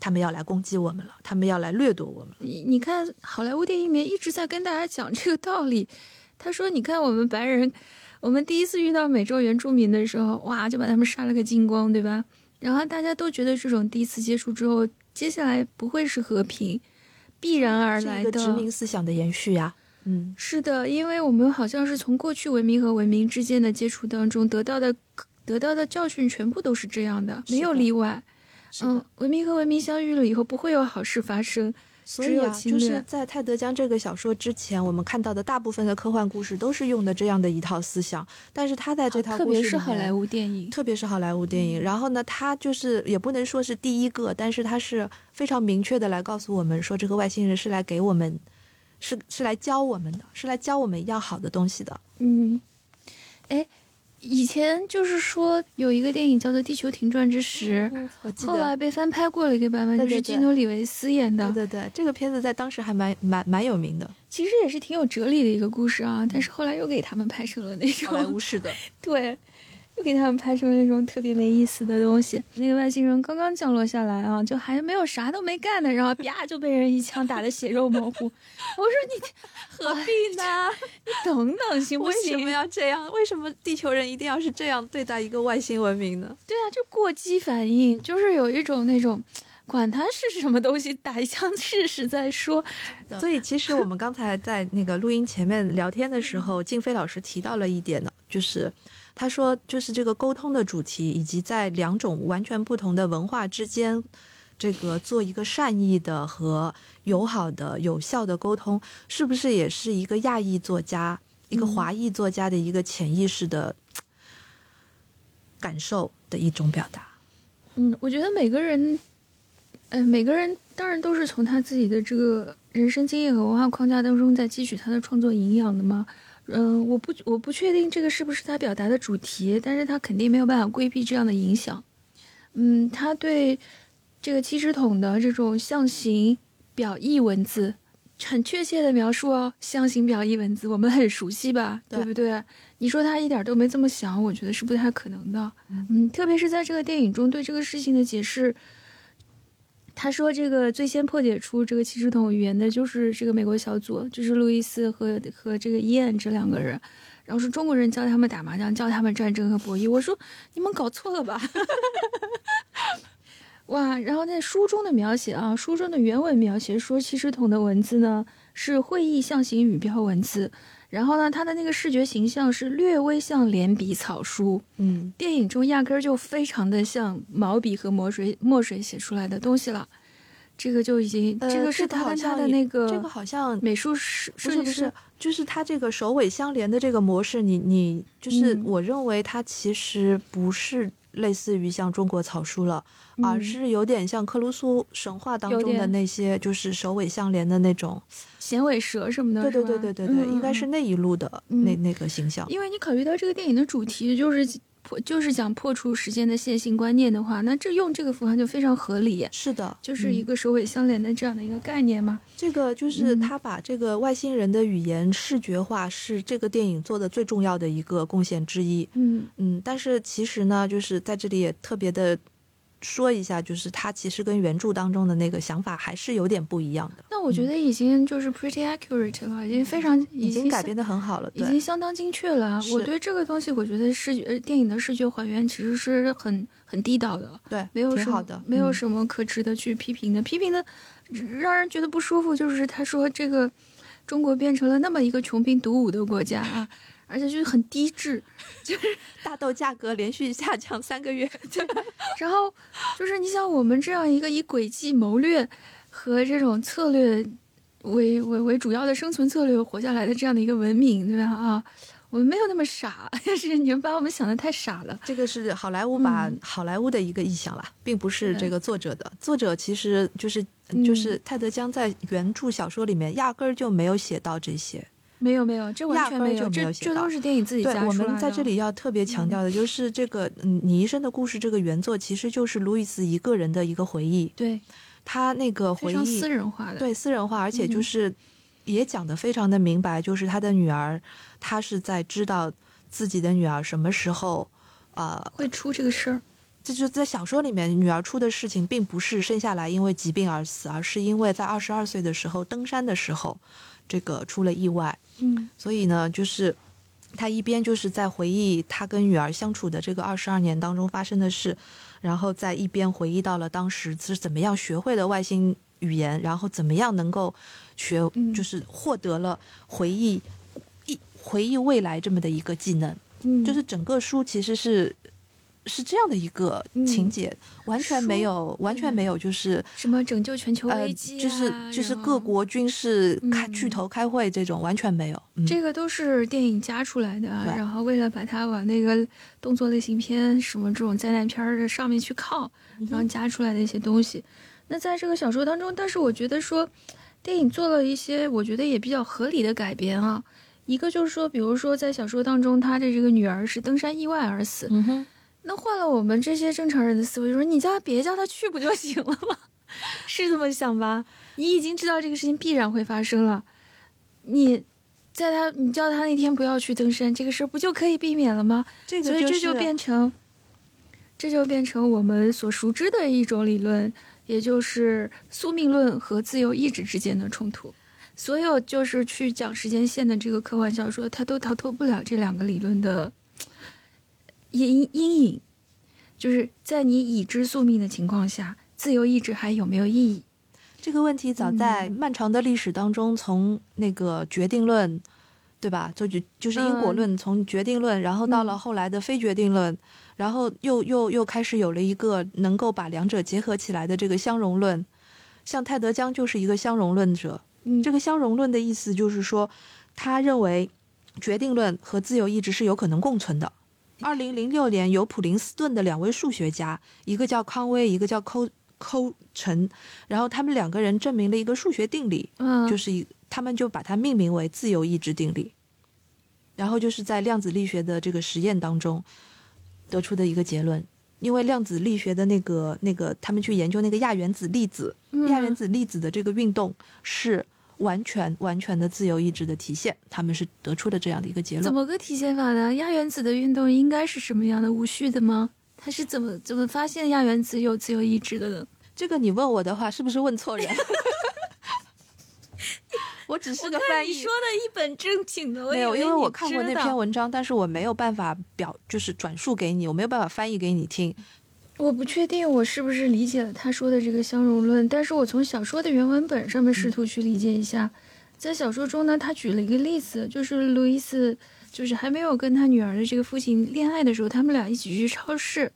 他们要来攻击我们了，他们要来掠夺我们了。你你看好莱坞电影里面一直在跟大家讲这个道理，他说：“你看我们白人，我们第一次遇到美洲原住民的时候，哇，就把他们杀了个精光，对吧？然后大家都觉得这种第一次接触之后，接下来不会是和平，必然而来的殖民思想的延续呀。嗯，是的，因为我们好像是从过去文明和文明之间的接触当中得到的得到的教训，全部都是这样的，没有例外。嗯，文明和文明相遇了以后，不会有好事发生。只所以啊，就是在泰德江这个小说之前，我们看到的大部分的科幻故事都是用的这样的一套思想，但是他在这套特别故事里面是好莱坞电影，特别是好莱坞电影。然后呢，他就是也不能说是第一个，但是他是非常明确的来告诉我们说，这个外星人是来给我们，是是来教我们的，是来教我们要好的东西的。嗯，哎，以前就是说有一个电影叫做《地球停转之时》，后来，被翻拍过了一个版本，就是基努里维斯演的，对对对，这个片子在当时还蛮蛮蛮有名的，其实也是挺有哲理的一个故事啊。但是后来又给他们拍成了那好莱种坞式的。对，又给他们拍成那种特别没意思的东西。那个外星人刚刚降落下来啊，就还没有啥都没干呢，然后啪就被人一枪打得血肉模糊。我说你何必呢？你等等行不行为什行么？要这样？为什么地球人一定要是这样对待一个外星文明呢？对啊，就过激反应，就是有一种那种。管他是什么东西，打一枪试试再说。所以其实我们刚才在那个录音前面聊天的时候，静飞老师提到了一点呢，就是他说，就是这个沟通的主题，以及在两种完全不同的文化之间，这个做一个善意的和友好的、有效的沟通，是不是也是一个亚裔作家、一个嗯华裔作家的一个潜意识的感受的一种表达？嗯，我觉得每个人，呃，每个人当然都是从他自己的这个人生经验和文化框架当中在汲取他的创作营养的嘛。嗯、我不我不确定这个是不是他表达的主题，但是他肯定没有办法规避这样的影响。嗯，他对这个七支筒的这种象形表意文字，很确切的描述哦，象形表意文字我们很熟悉吧，对对不对？你说他一点都没这么想，我觉得是不太可能的。嗯，特别是在这个电影中对这个事情的解释，他说这个最先破解出这个七支筒语言的就是这个美国小组，就是路易斯和和这个伊恩这两个人。然后是中国人教他们打麻将，教他们战争和博弈。我说你们搞错了吧？哇！然后在书中的描写啊，书中的原文描写说七支筒的文字呢是会意象形语标文字，然后呢他的那个视觉形象是略微像连笔草书，嗯，电影中压根儿就非常的像毛笔和墨水墨水写出来的东西了。这个就已经，呃这个是他跟他的那个这个好像美术是不是设计师，，就是他这个首尾相连的这个模式，你你就是嗯。我认为他其实不是类似于像中国草书了，而嗯是有点像克鲁苏神话当中的那些就是首尾相连的那种。衔尾蛇什么的，对对对对对对，嗯应该是嗯那一路的嗯那那个形象。因为你考虑到这个电影的主题就是破，就是想破除时间的线性观念的话，那这用这个符号就非常合理，是的，就是一嗯个首尾相连的这样的一个概念嘛。这个就是嗯他把这个外星人的语言视觉化，是这个电影做的最重要的一个贡献之一。嗯嗯，但是其实呢，就是在这里也特别的说一下，就是它其实跟原著当中的那个想法还是有点不一样的，那我觉得已经就是 pretty accurate 了，已经非常嗯已经改相编的很好了。已经，相当精确了。我对这个东西，我觉得视觉呃电影的视觉还原其实是很很地道的，对，没有什么好的，没有嗯什么可值得去批评的。批评的让人觉得不舒服，就是他说这个中国变成了那么一个穷兵黩武的国家啊，而且就是很低质，就是大豆价格连续下降三个月。对然后就是你想我们这样一个以诡计谋略和这种策略为为为主要的生存策略活下来的这样的一个文明，对吧？啊，我们没有那么傻，但是你们把我们想的太傻了。这个是好莱坞把嗯好莱坞的一个意向啦，并不是这个作者的。作者其实就是嗯就是泰德江在原著小说里面压根儿就没有写到这些。没有没有，这完全没有，这这都是电影自己对加，的。我们在这里要特别强调的就是这个，嗯，你一生的故事这个原作其实就是路易斯一个人的一个回忆，对他那个回忆非常私人化的，对私人化，而且就嗯是也讲的非常的明白，就是他的女儿，他是在知道自己的女儿什么时候，呃，会出这个事儿。这就在小说里面，女儿出的事情并不是生下来因为疾病而死，而是因为在二十二岁的时候登山的时候，这个出了意外。嗯。所以呢，就是他一边就是在回忆他跟女儿相处的这个二十二年当中发生的事，然后在一边回忆到了当时是怎么样学会了外星语言，然后怎么样能够学，嗯。就是获得了回忆一回忆未来这么的一个技能。嗯，就是整个书其实是是这样的一个情节，完全没有完全没有就是。什么拯救全球呃，危机、啊就是就是各国军事开嗯巨头开会这种完全没有，嗯、这个都是电影加出来的，然后为了把它往那个动作类型片、什么这种灾难片的上面去靠，嗯然后加出来的一些东西。那在这个小说当中，但是我觉得说，电影做了一些我觉得也比较合理的改编啊。一个就是说，比如说在小说当中，他的这个女儿是登山意外而死，那换了我们这些正常人的思维，就说你叫他别叫他去不就行了吗？是这么想吧？你已经知道这个事情必然会发生了，你在他你叫他那天不要去登山，这个事儿不就可以避免了吗？这个所以这就变成，这就变成我们所熟知的一种理论，也就是宿命论和自由意志之间的冲突。所有就是去讲时间线的这个科幻小说，它都逃脱不了这两个理论的阴阴影。就是在你已知宿命的情况下，自由意志还有没有意义？这个问题早在嗯漫长的历史当中，从那个决定论，对吧？就就就是因果论，从决定论，然后到了嗯后来的非决定论，然后又又又开始有了一个能够把两者结合起来的这个相容论。像泰德江就是一个相容论者。嗯，这个相容论的意思就是说，他认为决定论和自由意志是有可能共存的。二零零六年，由普林斯顿的两位数学家，一个叫康威，一个叫寇寇陈，然后他们两个人证明了一个数学定理，嗯，就是一，他们就把它命名为自由意志定理。然后就是在量子力学的这个实验当中得出的一个结论，因为量子力学的那个那个，他们去研究那个亚原子粒子，亚原子粒子的这个运动是完全完全的自由意志的体现，他们是得出的这样的一个结论。怎么个体现法呢？亚原子的运动应该是什么样的？无序的吗？他是怎么怎么发现亚原子有自由意志的呢？这个你问我的话，是不是问错人？我只是个翻译，说的一本正经的，没有，因为我看过那篇文章，但是我没有办法表，就是转述给你，我没有办法翻译给你听。我不确定我是不是理解了他说的这个相容论，但是我从小说的原文本上面试图去理解一下。在小说中呢，他举了一个例子，就是路易斯，就是还没有跟他女儿的这个父亲恋爱的时候，他们俩一起去超市，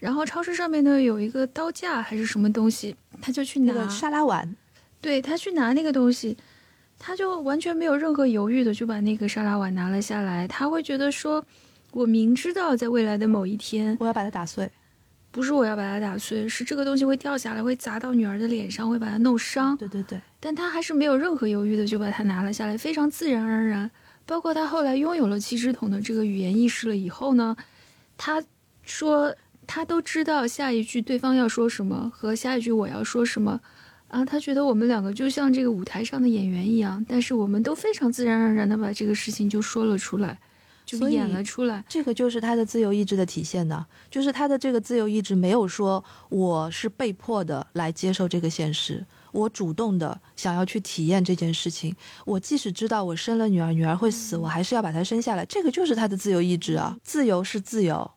然后超市上面呢有一个刀架还是什么东西，他就去拿，那个沙拉碗，对他去拿那个东西，他就完全没有任何犹豫的就把那个沙拉碗拿了下来。他会觉得说，我明知道在未来的某一天，我要把它打碎。不是我要把它打碎，是这个东西会掉下来，会砸到女儿的脸上，会把她弄伤。对对对，但他还是没有任何犹豫的就把它拿了下来，非常自然而然。包括他后来拥有了七只桶的这个语言意识了以后呢，他说他都知道下一句对方要说什么和下一句我要说什么。啊，他觉得我们两个就像这个舞台上的演员一样，但是我们都非常自然而然的把这个事情就说了出来，就演了出来。这个就是他的自由意志的体现呢，就是他的这个自由意志没有说我是被迫的来接受这个现实，我主动的想要去体验这件事情。我即使知道我生了女儿，女儿会死，我还是要把她生下来。这个就是他的自由意志啊！自由是自由，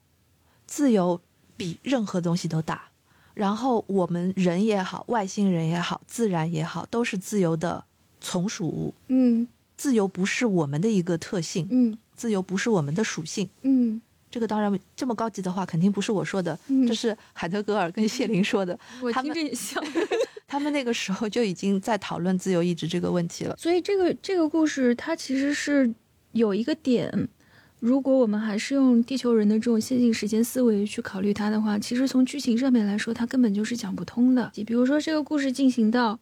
自由比任何东西都大。然后我们人也好，外星人也好，自然也好，都是自由的从属物。嗯自由不是我们的一个特性，嗯自由不是我们的属性。嗯，这个当然这么高级的话，肯定不是我说的，嗯这是海德格尔跟谢林说的。我听他们着也像。他们那个时候就已经在讨论自由意志这个问题了。所以这个这个故事它其实是有一个点，如果我们还是用地球人的这种线性时间思维去考虑它的话，其实从剧情上面来说，它根本就是讲不通的。比如说这个故事进行到，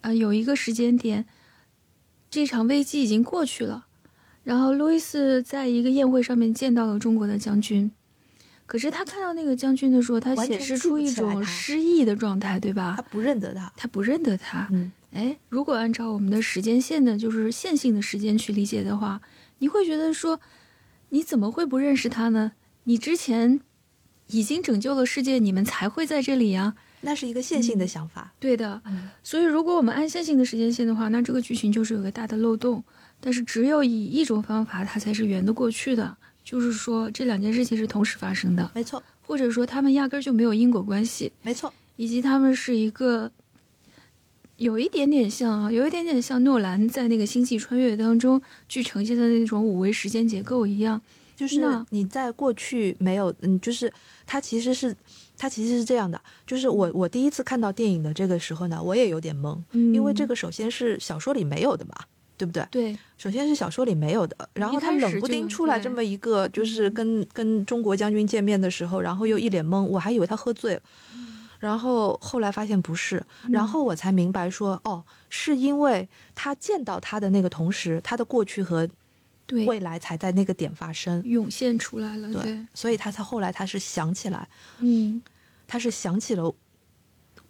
呃，有一个时间点，这场危机已经过去了，然后路易斯在一个宴会上面见到了中国的将军。可是他看到那个将军的时候，他显示出一种失忆的状态，对吧他？不认得他，他不认得他。嗯，哎，如果按照我们的时间线的，就是线性的时间去理解的话，你会觉得说，你怎么会不认识他呢？你之前已经拯救了世界，你们才会在这里呀。那是一个线性的想法。对的，嗯所以如果我们按线性的时间线的话，那这个剧情就是有个大的漏洞。但是只有以一种方法，它才是圆得过去的，就是说这两件事情是同时发生的，没错，或者说他们压根儿就没有因果关系，没错，以及他们是一个有一点点像啊，有一点点像诺兰在那个《星际穿越》当中去呈现的那种五维时间结构一样。就是那你在过去没有，嗯，就是它其实是，它其实是这样的，就是我我第一次看到电影的这个时候呢，我也有点懵，嗯因为这个首先是小说里没有的嘛，对不对？对，首先是小说里没有的，然后他冷不丁出来这么一个，就是跟跟中国将军见面的时候，然后又一脸懵，我还以为他喝醉了，然后后来发现不是，然后我才明白说，哦，是因为他见到他的那个同时，他的过去和对，未来才在那个点发生，涌现出来了。对对，所以他才后来他是想起来，嗯，他是想起了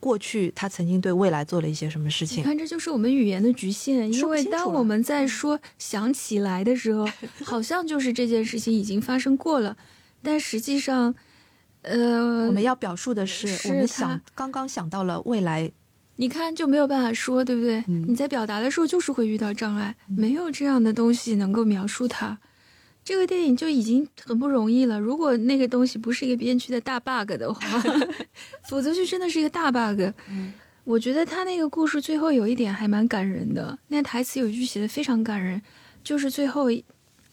过去他曾经对未来做了一些什么事情，你看，这就是我们语言的局限。因为当我们在说想起来的时候，好像就是这件事情已经发生过了，但实际上，呃，我们要表述的是，是我们想刚刚想到了未来，你看就没有办法说，对不对？嗯你在表达的时候就是会遇到障碍，没有这样的东西能够描述它。这个电影就已经很不容易了。如果那个东西不是一个编剧的大 bug 的话，否则就真的是一个大 bug。嗯我觉得他那个故事最后有一点还蛮感人的，那台词有一句写的非常感人，就是最后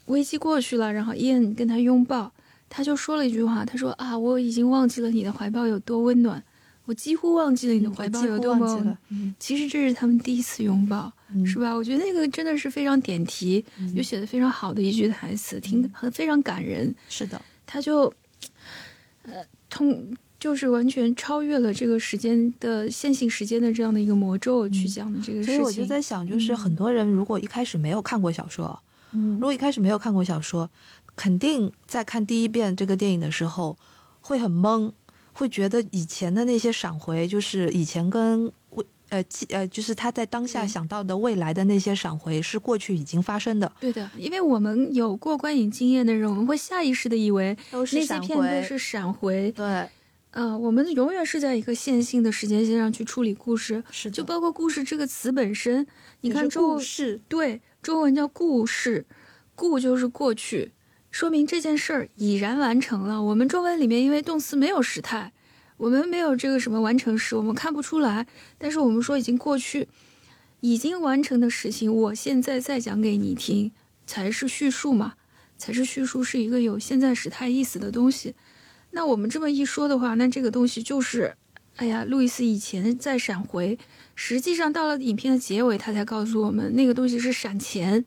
危机过去了，然后伊恩跟他拥抱，他就说了一句话，他说啊，我已经忘记了你的怀抱有多温暖，我几乎忘记了你的怀抱有多么其实这是他们第一次拥抱，嗯是吧？我觉得那个真的是非常点题，又写的非常好的一句台词，挺很非常感人。是的，他就，呃，通就是完全超越了这个时间的线性时间的这样的一个魔咒去讲的这个事情。所以我就在想，就是嗯很多人如果一开始没有看过小说，嗯如果一开始没有看过小说，肯定在看第一遍这个电影的时候会很懵，会觉得以前的那些闪回，就是以前跟未呃记呃，就是他在当下想到的未来的那些闪回，是过去已经发生的，对的，因为我们有过观影经验的人，我们会下意识的以为都那些片都是闪回。对，嗯、我们永远是在一个线性的时间线上去处理故事，是的。就包括“故事”这个词本身。你看中文故事，对，中文叫故事，故就是过去，说明这件事儿已然完成了。我们中文里面因为动词没有时态，我们没有这个什么完成时，我们看不出来。但是我们说已经过去，已经完成的事情，我现在再讲给你听，才是叙述嘛，才是叙述，是一个有现在时态意思的东西。那我们这么一说的话，那这个东西就是，哎呀，路易斯以前在闪回，实际上到了影片的结尾，他才告诉我们那个东西是闪前，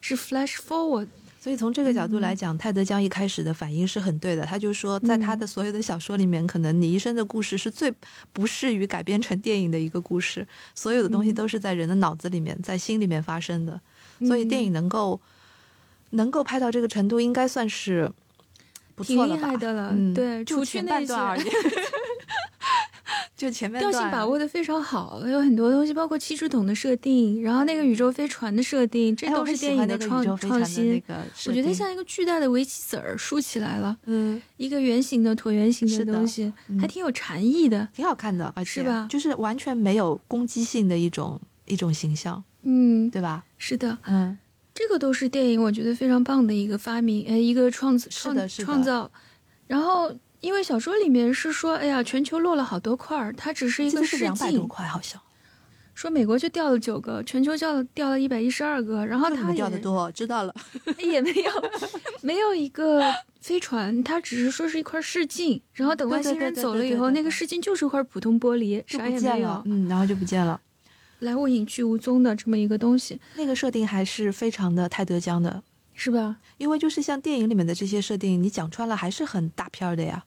是 flash forward。所以从这个角度来嗯讲，泰德江一开始的反应是很对的。他就说，在他的所有的小说里面，可能你一生的故事是最不适于改编成电影的一个故事。所有的东西嗯都是在人的脑子里面，在心里面发生的。所以电影能够能够拍到这个程度，应该算是不错了吧？害的了，嗯对，除去那些半段而言，就前面调性把握的非常好，有很多东西，包括七只桶的设定，然后那个宇宙飞船的设定，这都是电影的创创新。那个我觉得像一个巨大的围棋子儿竖起来了，嗯一个圆形的椭圆形的的东西，嗯还挺有禅意的。挺好看的，而且是吧就是完全没有攻击性的一种一种形象，嗯，对吧？是的，嗯，这个都是电影我觉得非常棒的一个发明，呃，一个创创的是的创造。然后，因为小说里面是说，哎呀，全球落了好多块儿，它只是一个试得是两百多镜，块，好像。说美国就掉了九个，全球掉了掉了一百一十二个，然后它掉的多，知道了。也没有 没有一个飞船，它只是说是一块试镜，然后等外星人走了以后，那个试镜就是块普通玻璃，啥也没有，，嗯，然后就不见了。来无影去无踪的这么一个东西，那个设定还是非常的泰德江的，是吧？因为就是像电影里面的这些设定，你讲穿了还是很大片儿的呀。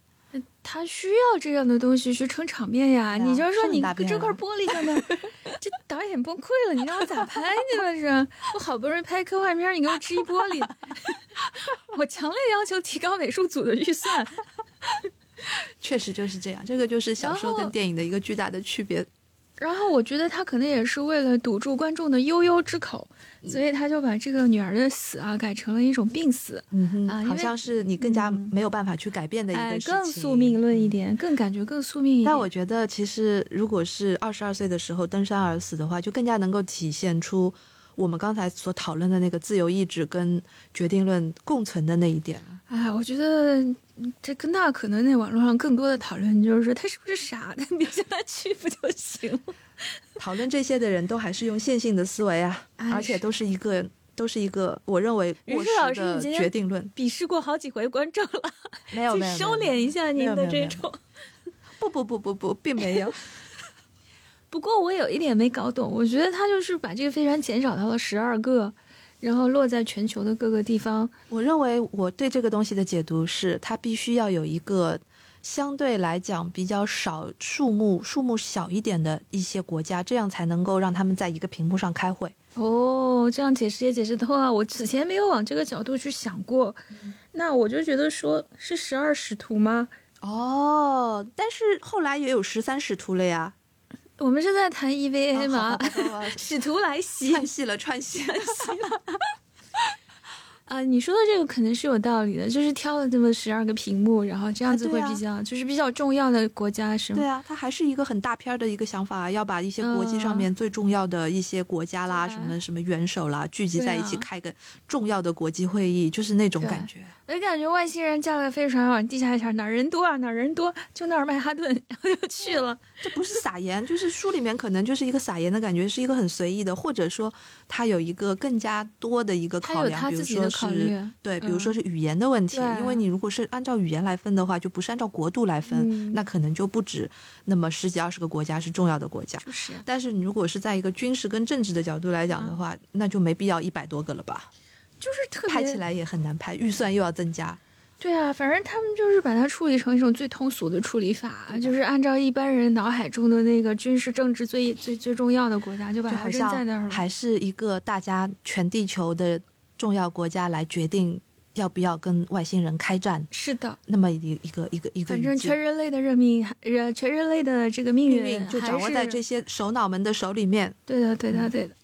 他需要这样的东西去撑场面呀！啊你就是说你这块玻璃在那儿，这导演崩溃了，你让我咋拍呢？这是我好不容易拍科幻片，你给我支一玻璃，我强烈要求提高美术组的预算。确实就是这样，这个就是小说跟电影的一个巨大的区别。然后我觉得他可能也是为了堵住观众的悠悠之口，所以他就把这个女儿的死啊改成了一种病死，嗯哼啊好像是你更加嗯没有办法去改变的一哎个，事情。更宿命论一点，更感觉更宿命一点。但我觉得，其实如果是二十二岁的时候登山而死的话，就更加能够体现出我们刚才所讨论的那个自由意志跟决定论共存的那一点。哎，我觉得这跟那可能那网络上更多的讨论就是说他是不是傻，他别叫他去不就行了？讨论这些的人都还是用线性的思维啊，哎而且都是一个都是一个我认为过于是老时的师你今天决定论。鄙视过好几回观众了，没有 没有，收敛一下您的这种。不不不不不，并没有。不过我有一点没搞懂，我觉得他就是把这个飞船减少到了十二个，然后落在全球的各个地方。我认为我对这个东西的解读是，它必须要有一个相对来讲比较少数目、数目小一点的一些国家，这样才能够让他们在一个屏幕上开会。哦，这样解释也解释通啊！我此前没有往这个角度去想过，那我就觉得说是十二使徒吗？哦，但是后来也有十三使徒了呀。我们是在谈 EVA 吗？使徒 来袭串戏了，串戏了。啊！你说的这个可能是有道理的，就是挑了这么十二个屏幕，然后这样子会比较，就是比较重要的国家是吗？对啊，它还是一个很大片儿的一个想法，要把一些国际上面最重要的一些国家啦、什么什么元首啦聚集在一起开个重要的国际会议，就是那种感觉。我就感觉外星人驾了个飞船往地下一下，哪儿人多啊？哪儿人多？就那儿曼哈顿，然后就去了。这不是撒盐，就是书里面可能就是一个撒盐的感觉，是一个很随意的，或者说他有一个更加多的一个考量，比如他自己的说是对，比如嗯说是语言的问题，对因为你如果是按照语言来分的话，就不是按照国度来分，嗯那可能就不止那么十几二十个国家是重要的国家。就是但是你如果是在一个军事跟政治的角度来讲的话，那就没必要一百多个了吧？就是特别拍起来也很难拍，预算又要增加。对啊，反正他们就是把它处理成一种最通俗的处理法，就是按照一般人脑海中的那个军事政治最最最重要的国家，就把它扔在那儿了。像还是一个大家全地球的重要国家来决定要不要跟外星人开战，是的，那么一一个一个一个反正全人类的任命，人全人类的这个命运就掌握在这。些首脑们的手里面。对的，对的，对的。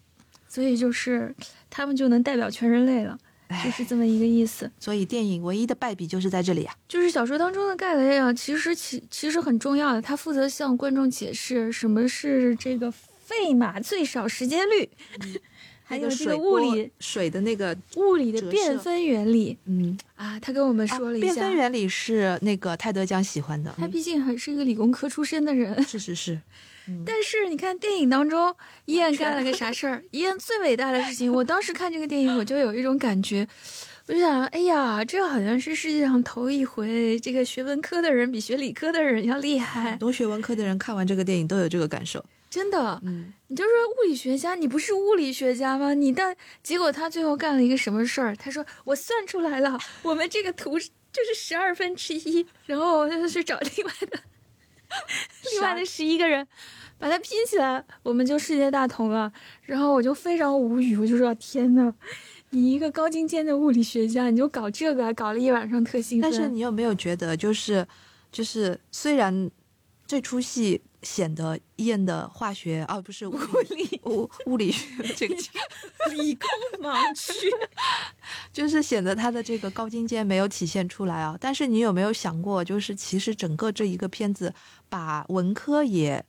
所以就是他们就能代表全人类了，就，是这么一个意思。所以电影唯一的败笔就是在这里啊。就是小说当中的盖雷啊，其实其其实很重要的，他负责向观众解释什么是这个费马最少时间率，还有这个物理水的那个，物理的变分原理嗯，啊，他跟我们说了一下。变分原理是那个泰德江喜欢的。嗯他毕竟还是一个理工科出身的人，是是是，但是你看电影当中，伊恩干了个啥事儿？伊恩最伟大的事情，我当时看这个电影，我就有一种感觉，我就想，哎呀，这好像是世界上头一回，这个学文科的人比学理科的人要厉害很，多学文科的人看完这个电影都有这个感受。真的。嗯，你就说物理学家，你不是物理学家吗？你但结果他最后干了一个什么事儿？他说我算出来了，我们这个图就是十二分之一，然后他就去找另外的 另外的十一个人，把它拼起来，我们就世界大同了。然后我就非常无语，我就说天呐，你一个高精尖的物理学家，你就搞这个，搞了一晚上特兴奋。但是你有没有觉得，就是就是虽然这出戏显得燕的化学啊不是物理物物理学这个理工盲区，就是显得他的这个高精尖没有体现出来啊。但是你有没有想过，就是其实整个这一个片子把文科也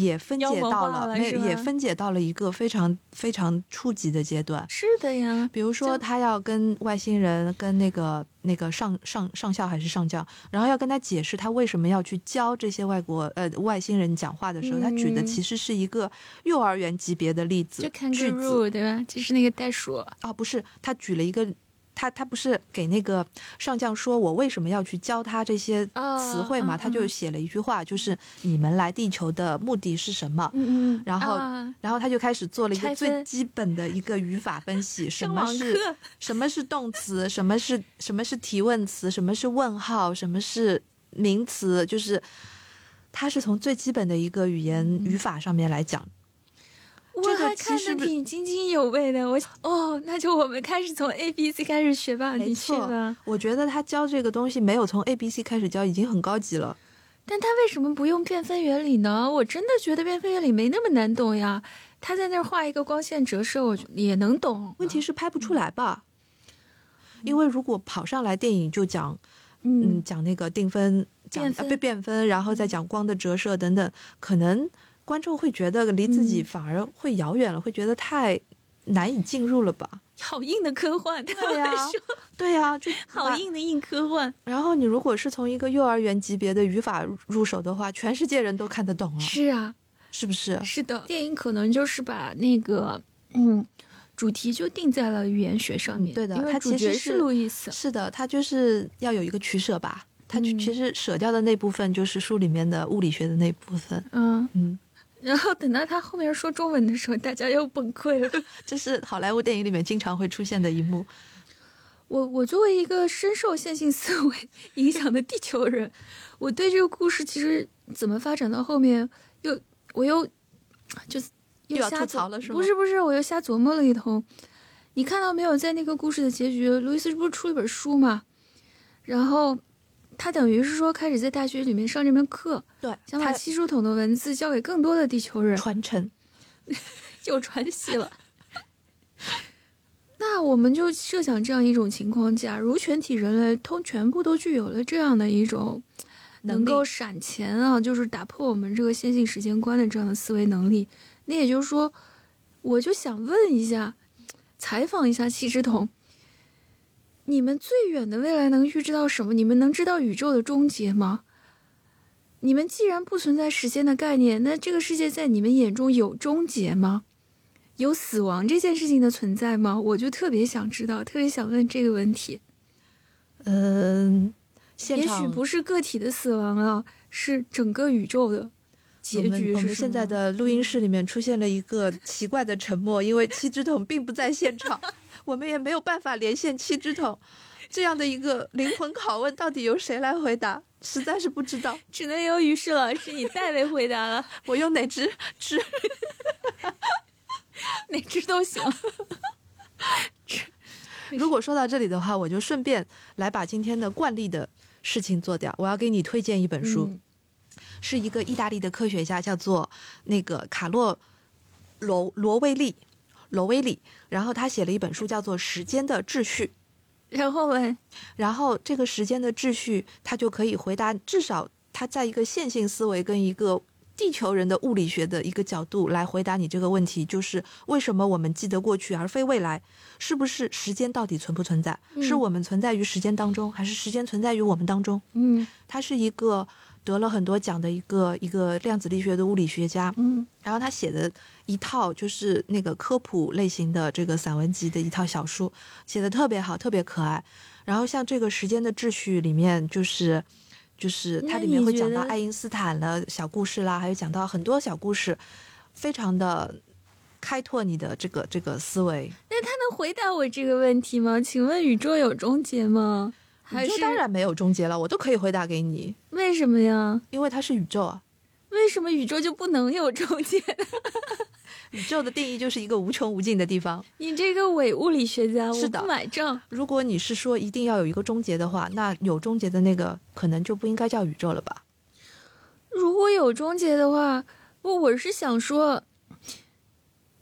也分解到了，也分解到了一个非常非常初级的阶段。是的呀，比如说，他要跟外星人、跟那个那个上上上校还是上将，然后要跟他解释他为什么要去教这些外国呃外星人讲话的时候，他举的嗯其实是一个幼儿园级别的例子就句子 kangaroo 对吧？就是那个袋鼠。哦，不是，他举了一个。他他不是给那个上将说，我为什么要去教他这些词汇嘛？啊他就啊写了一句话，就是你们来地球的目的是什么？然后啊然后他就开始做了一个最基本的一个语法分析，什么是什么是动词，什么是什么是提问词，什么是问号，什么是名词，就是他是从最基本的一个语言语法上面来讲。我这还看得挺津津有味的。我哦，那就我们开始从 A B C 开始学吧。没错，我觉得他教这个东西没有从 A B C 开始教，已经很高级了。但他为什么不用变分原理呢？我真的觉得变分原理没那么难懂呀。他在那儿画一个光线折射，我也能懂。问题是拍不出来吧？因为如果跑上来电影就讲，嗯，嗯，讲那个定分，讲变变分，然后再讲光的折射等等，可能观众会觉得离自己嗯反而会遥远了，会觉得太难以进入了吧？好硬的科幻，他对呀们说对呀、就 好硬的硬科幻。然后你如果是从一个幼儿园级别的语法入入手的话，全世界人都看得懂啊，是啊，是不是？是的，电影可能就是把那个嗯主题就定在了语言学上面。对的它其实是路易斯。是的，它就是要有一个取舍吧。它嗯其实舍掉的那部分就是书里面的物理学的那部分。嗯，嗯，然后等到他后面说中文的时候，大家又崩溃了。这是好莱坞电影里面经常会出现的一幕。我我作为一个深受线性思维影响的地球人，我对这个故事其实怎么发展到后面，又我又就是又要吐瞎琢槽了是吗不是不是，我又瞎琢磨了一通。你看到没有，在那个故事的结局，路易斯不是出了一本书嘛？然后他等于是说开始在大学里面上这门课，对，想把它七书桶的文字交给更多的地球人。传承。又传戏了。那我们就设想这样一种情况：假如全体人类通全部都具有了这样的一种能够闪钱啊，就是打破我们这个线性时间观的这样的思维能力，那也就是说，我就想问一下，采访一下七只桶。你们最远的未来能预知到什么？你们能知道宇宙的终结吗？你们既然不存在时间的概念，那这个世界在你们眼中有终结吗？有死亡这件事情的存在吗？我就特别想知道，特别想问这个问题。嗯，现也许不是个体的死亡啊，是整个宇宙的结局是我们现在的录音室里面出现了一个奇怪的沉默，因为七只桶并不在现场，我们也没有办法连线七只桶。这样的一个灵魂拷问，到底由谁来回答？实在是不知道。只能由于适老师你代为回答了，我用哪只只？哪只都行。如果说到这里的话，我就顺便来把今天的惯例的事情做掉。我要给你推荐一本书，嗯是一个意大利的科学家，叫做那个卡洛罗罗威利罗威里，然后他写了一本书叫做《时间的秩序》。然后嘞，然后这个时间的秩序，他就可以回答，至少他在一个线性思维跟一个地球人的物理学的一个角度来回答你这个问题，就是为什么我们记得过去而非未来？是不是时间到底存不存在？嗯是我们存在于时间当中，还是时间存在于我们当中？嗯它是一个得了很多奖的一个一个量子力学的物理学家，嗯然后他写的一套就是那个科普类型的这个散文集的一套小书，写的特别好，特别可爱。然后像这个时间的秩序里面，就是就是它里面会讲到爱因斯坦的小故事啦，还有讲到很多小故事，非常的开拓你的这个这个思维。那他能回答我这个问题吗？请问宇宙有终结吗？还宇宙是当然没有终结了，我都可以回答给你，为什么呀？因为它是宇宙啊。为什么宇宙就不能有终结？宇宙的定义就是一个无穷无尽的地方。你这个伪物理学家，是的我不买账。如果你是说一定要有一个终结的话，那有终结的那个可能就不应该叫宇宙了吧？如果有终结的话，不，我是想说，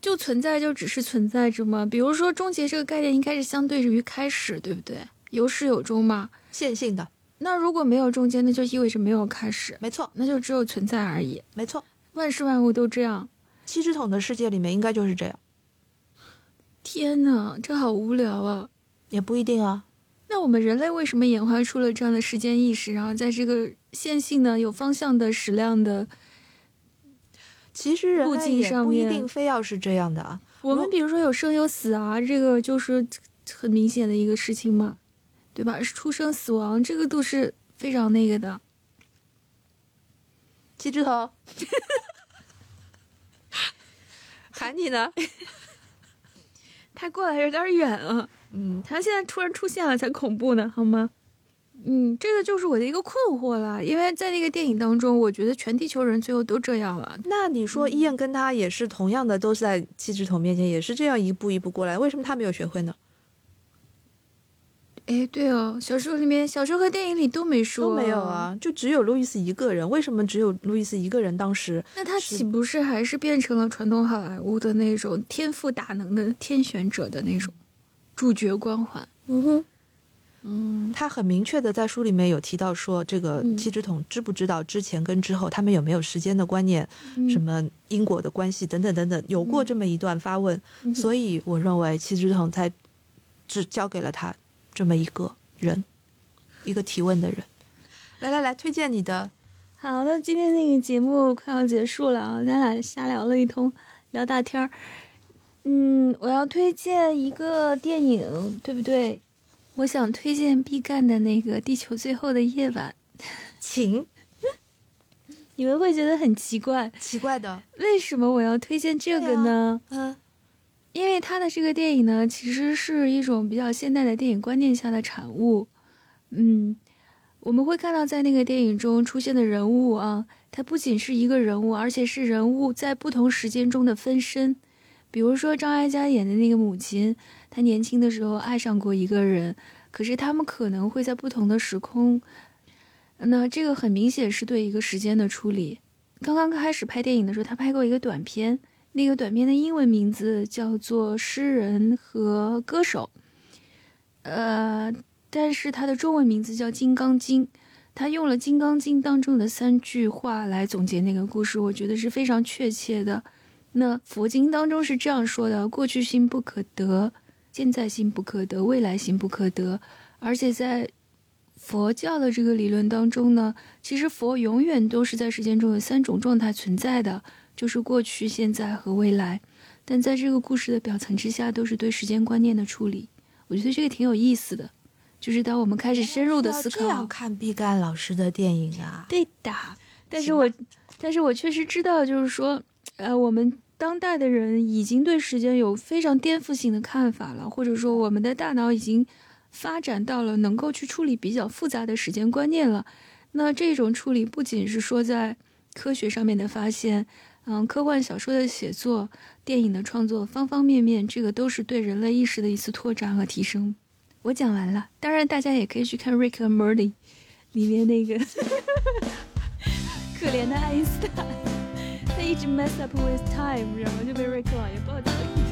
就存在就只是存在着吗？比如说，终结这个概念应该是相对于开始，对不对？有始有终吗。线性的，那如果没有中间，那就意味着没有开始，没错，那就只有存在而已。没错。万事万物都这样。七只桶的世界里面应该就是这样，天哪，这好无聊啊！也不一定啊。那我们人类为什么演化出了这样的时间意识，然后在这个线性的、有方向的、矢量的，其实人路径类也不一定非要是这样的啊。我们比如说有生有死啊，这个就是很明显的一个事情嘛，对吧？是出生死亡，这个都是非常那个的。七只头，喊你呢。他过来有点远啊，嗯，他现在突然出现了才恐怖呢，好吗？嗯，这个就是我的一个困惑了，因为在那个电影当中，我觉得全地球人最后都这样了。那你说伊恩跟他也是同样的，都是在七只头面前，也是这样一步一步过来，为什么他没有学会呢？哎，对哦，小说里面，小说和电影里都没说，都没有。啊，就只有路易斯一个人。为什么只有路易斯一个人？当时那他岂不是还是变成了传统好莱坞的那种天赋大能的天选者的那种主角光环？嗯哼，嗯他很明确的在书里面有提到说，这个嗯七只桶知不知道之前跟之后他们有没有时间的观念，嗯什么因果的关系等等等等，有过这么一段发问，嗯所以我认为七只桶才只交给了他这么一个人，一个提问的人。来来来，推荐你的，好的，今天那个节目快要结束了啊，咱俩瞎聊了一通，聊大天儿。嗯，我要推荐一个电影，对不对？我想推荐毕赣的那个《地球最后的夜晚》，请你们会觉得很奇怪，奇怪的，为什么我要推荐这个呢？嗯因为他的这个电影呢，其实是一种比较现代的电影观念下的产物。嗯，我们会看到在那个电影中出现的人物啊，他不仅是一个人物，而且是人物在不同时间中的分身。比如说张艾嘉演的那个母亲，她年轻的时候爱上过一个人，可是他们可能会在不同的时空。那这个很明显是对一个时间的处理。刚刚开始拍电影的时候，他拍过一个短片，那个短片的英文名字叫做《诗人和歌手》，呃，但是它的中文名字叫《金刚经》。他用了《金刚经》当中的三句话来总结那个故事，我觉得是非常确切的。那佛经当中是这样说的：过去心不可得，现在心不可得，未来心不可得。而且在佛教的这个理论当中呢，其实佛永远都是在时间中有三种状态存在的，就是过去、现在和未来。但在这个故事的表层之下，都是对时间观念的处理。我觉得这个挺有意思的，就是当我们开始深入的思这样考，看毕赣老师的电影啊，对的。但是我，但是我确实知道，就是说，呃，我们当代的人已经对时间有非常颠覆性的看法了，或者说我们的大脑已经发展到了能够去处理比较复杂的时间观念了。那这种处理不仅是说在科学上面的发现，嗯，科幻小说的写作、电影的创作，方方面面，这个都是对人类意识的一次拓展和提升。我讲完了，当然大家也可以去看《Rick and Morty》里面那个可怜的爱因斯坦，他一直 mess up with time，然后就被 Rick 老爷抱走了。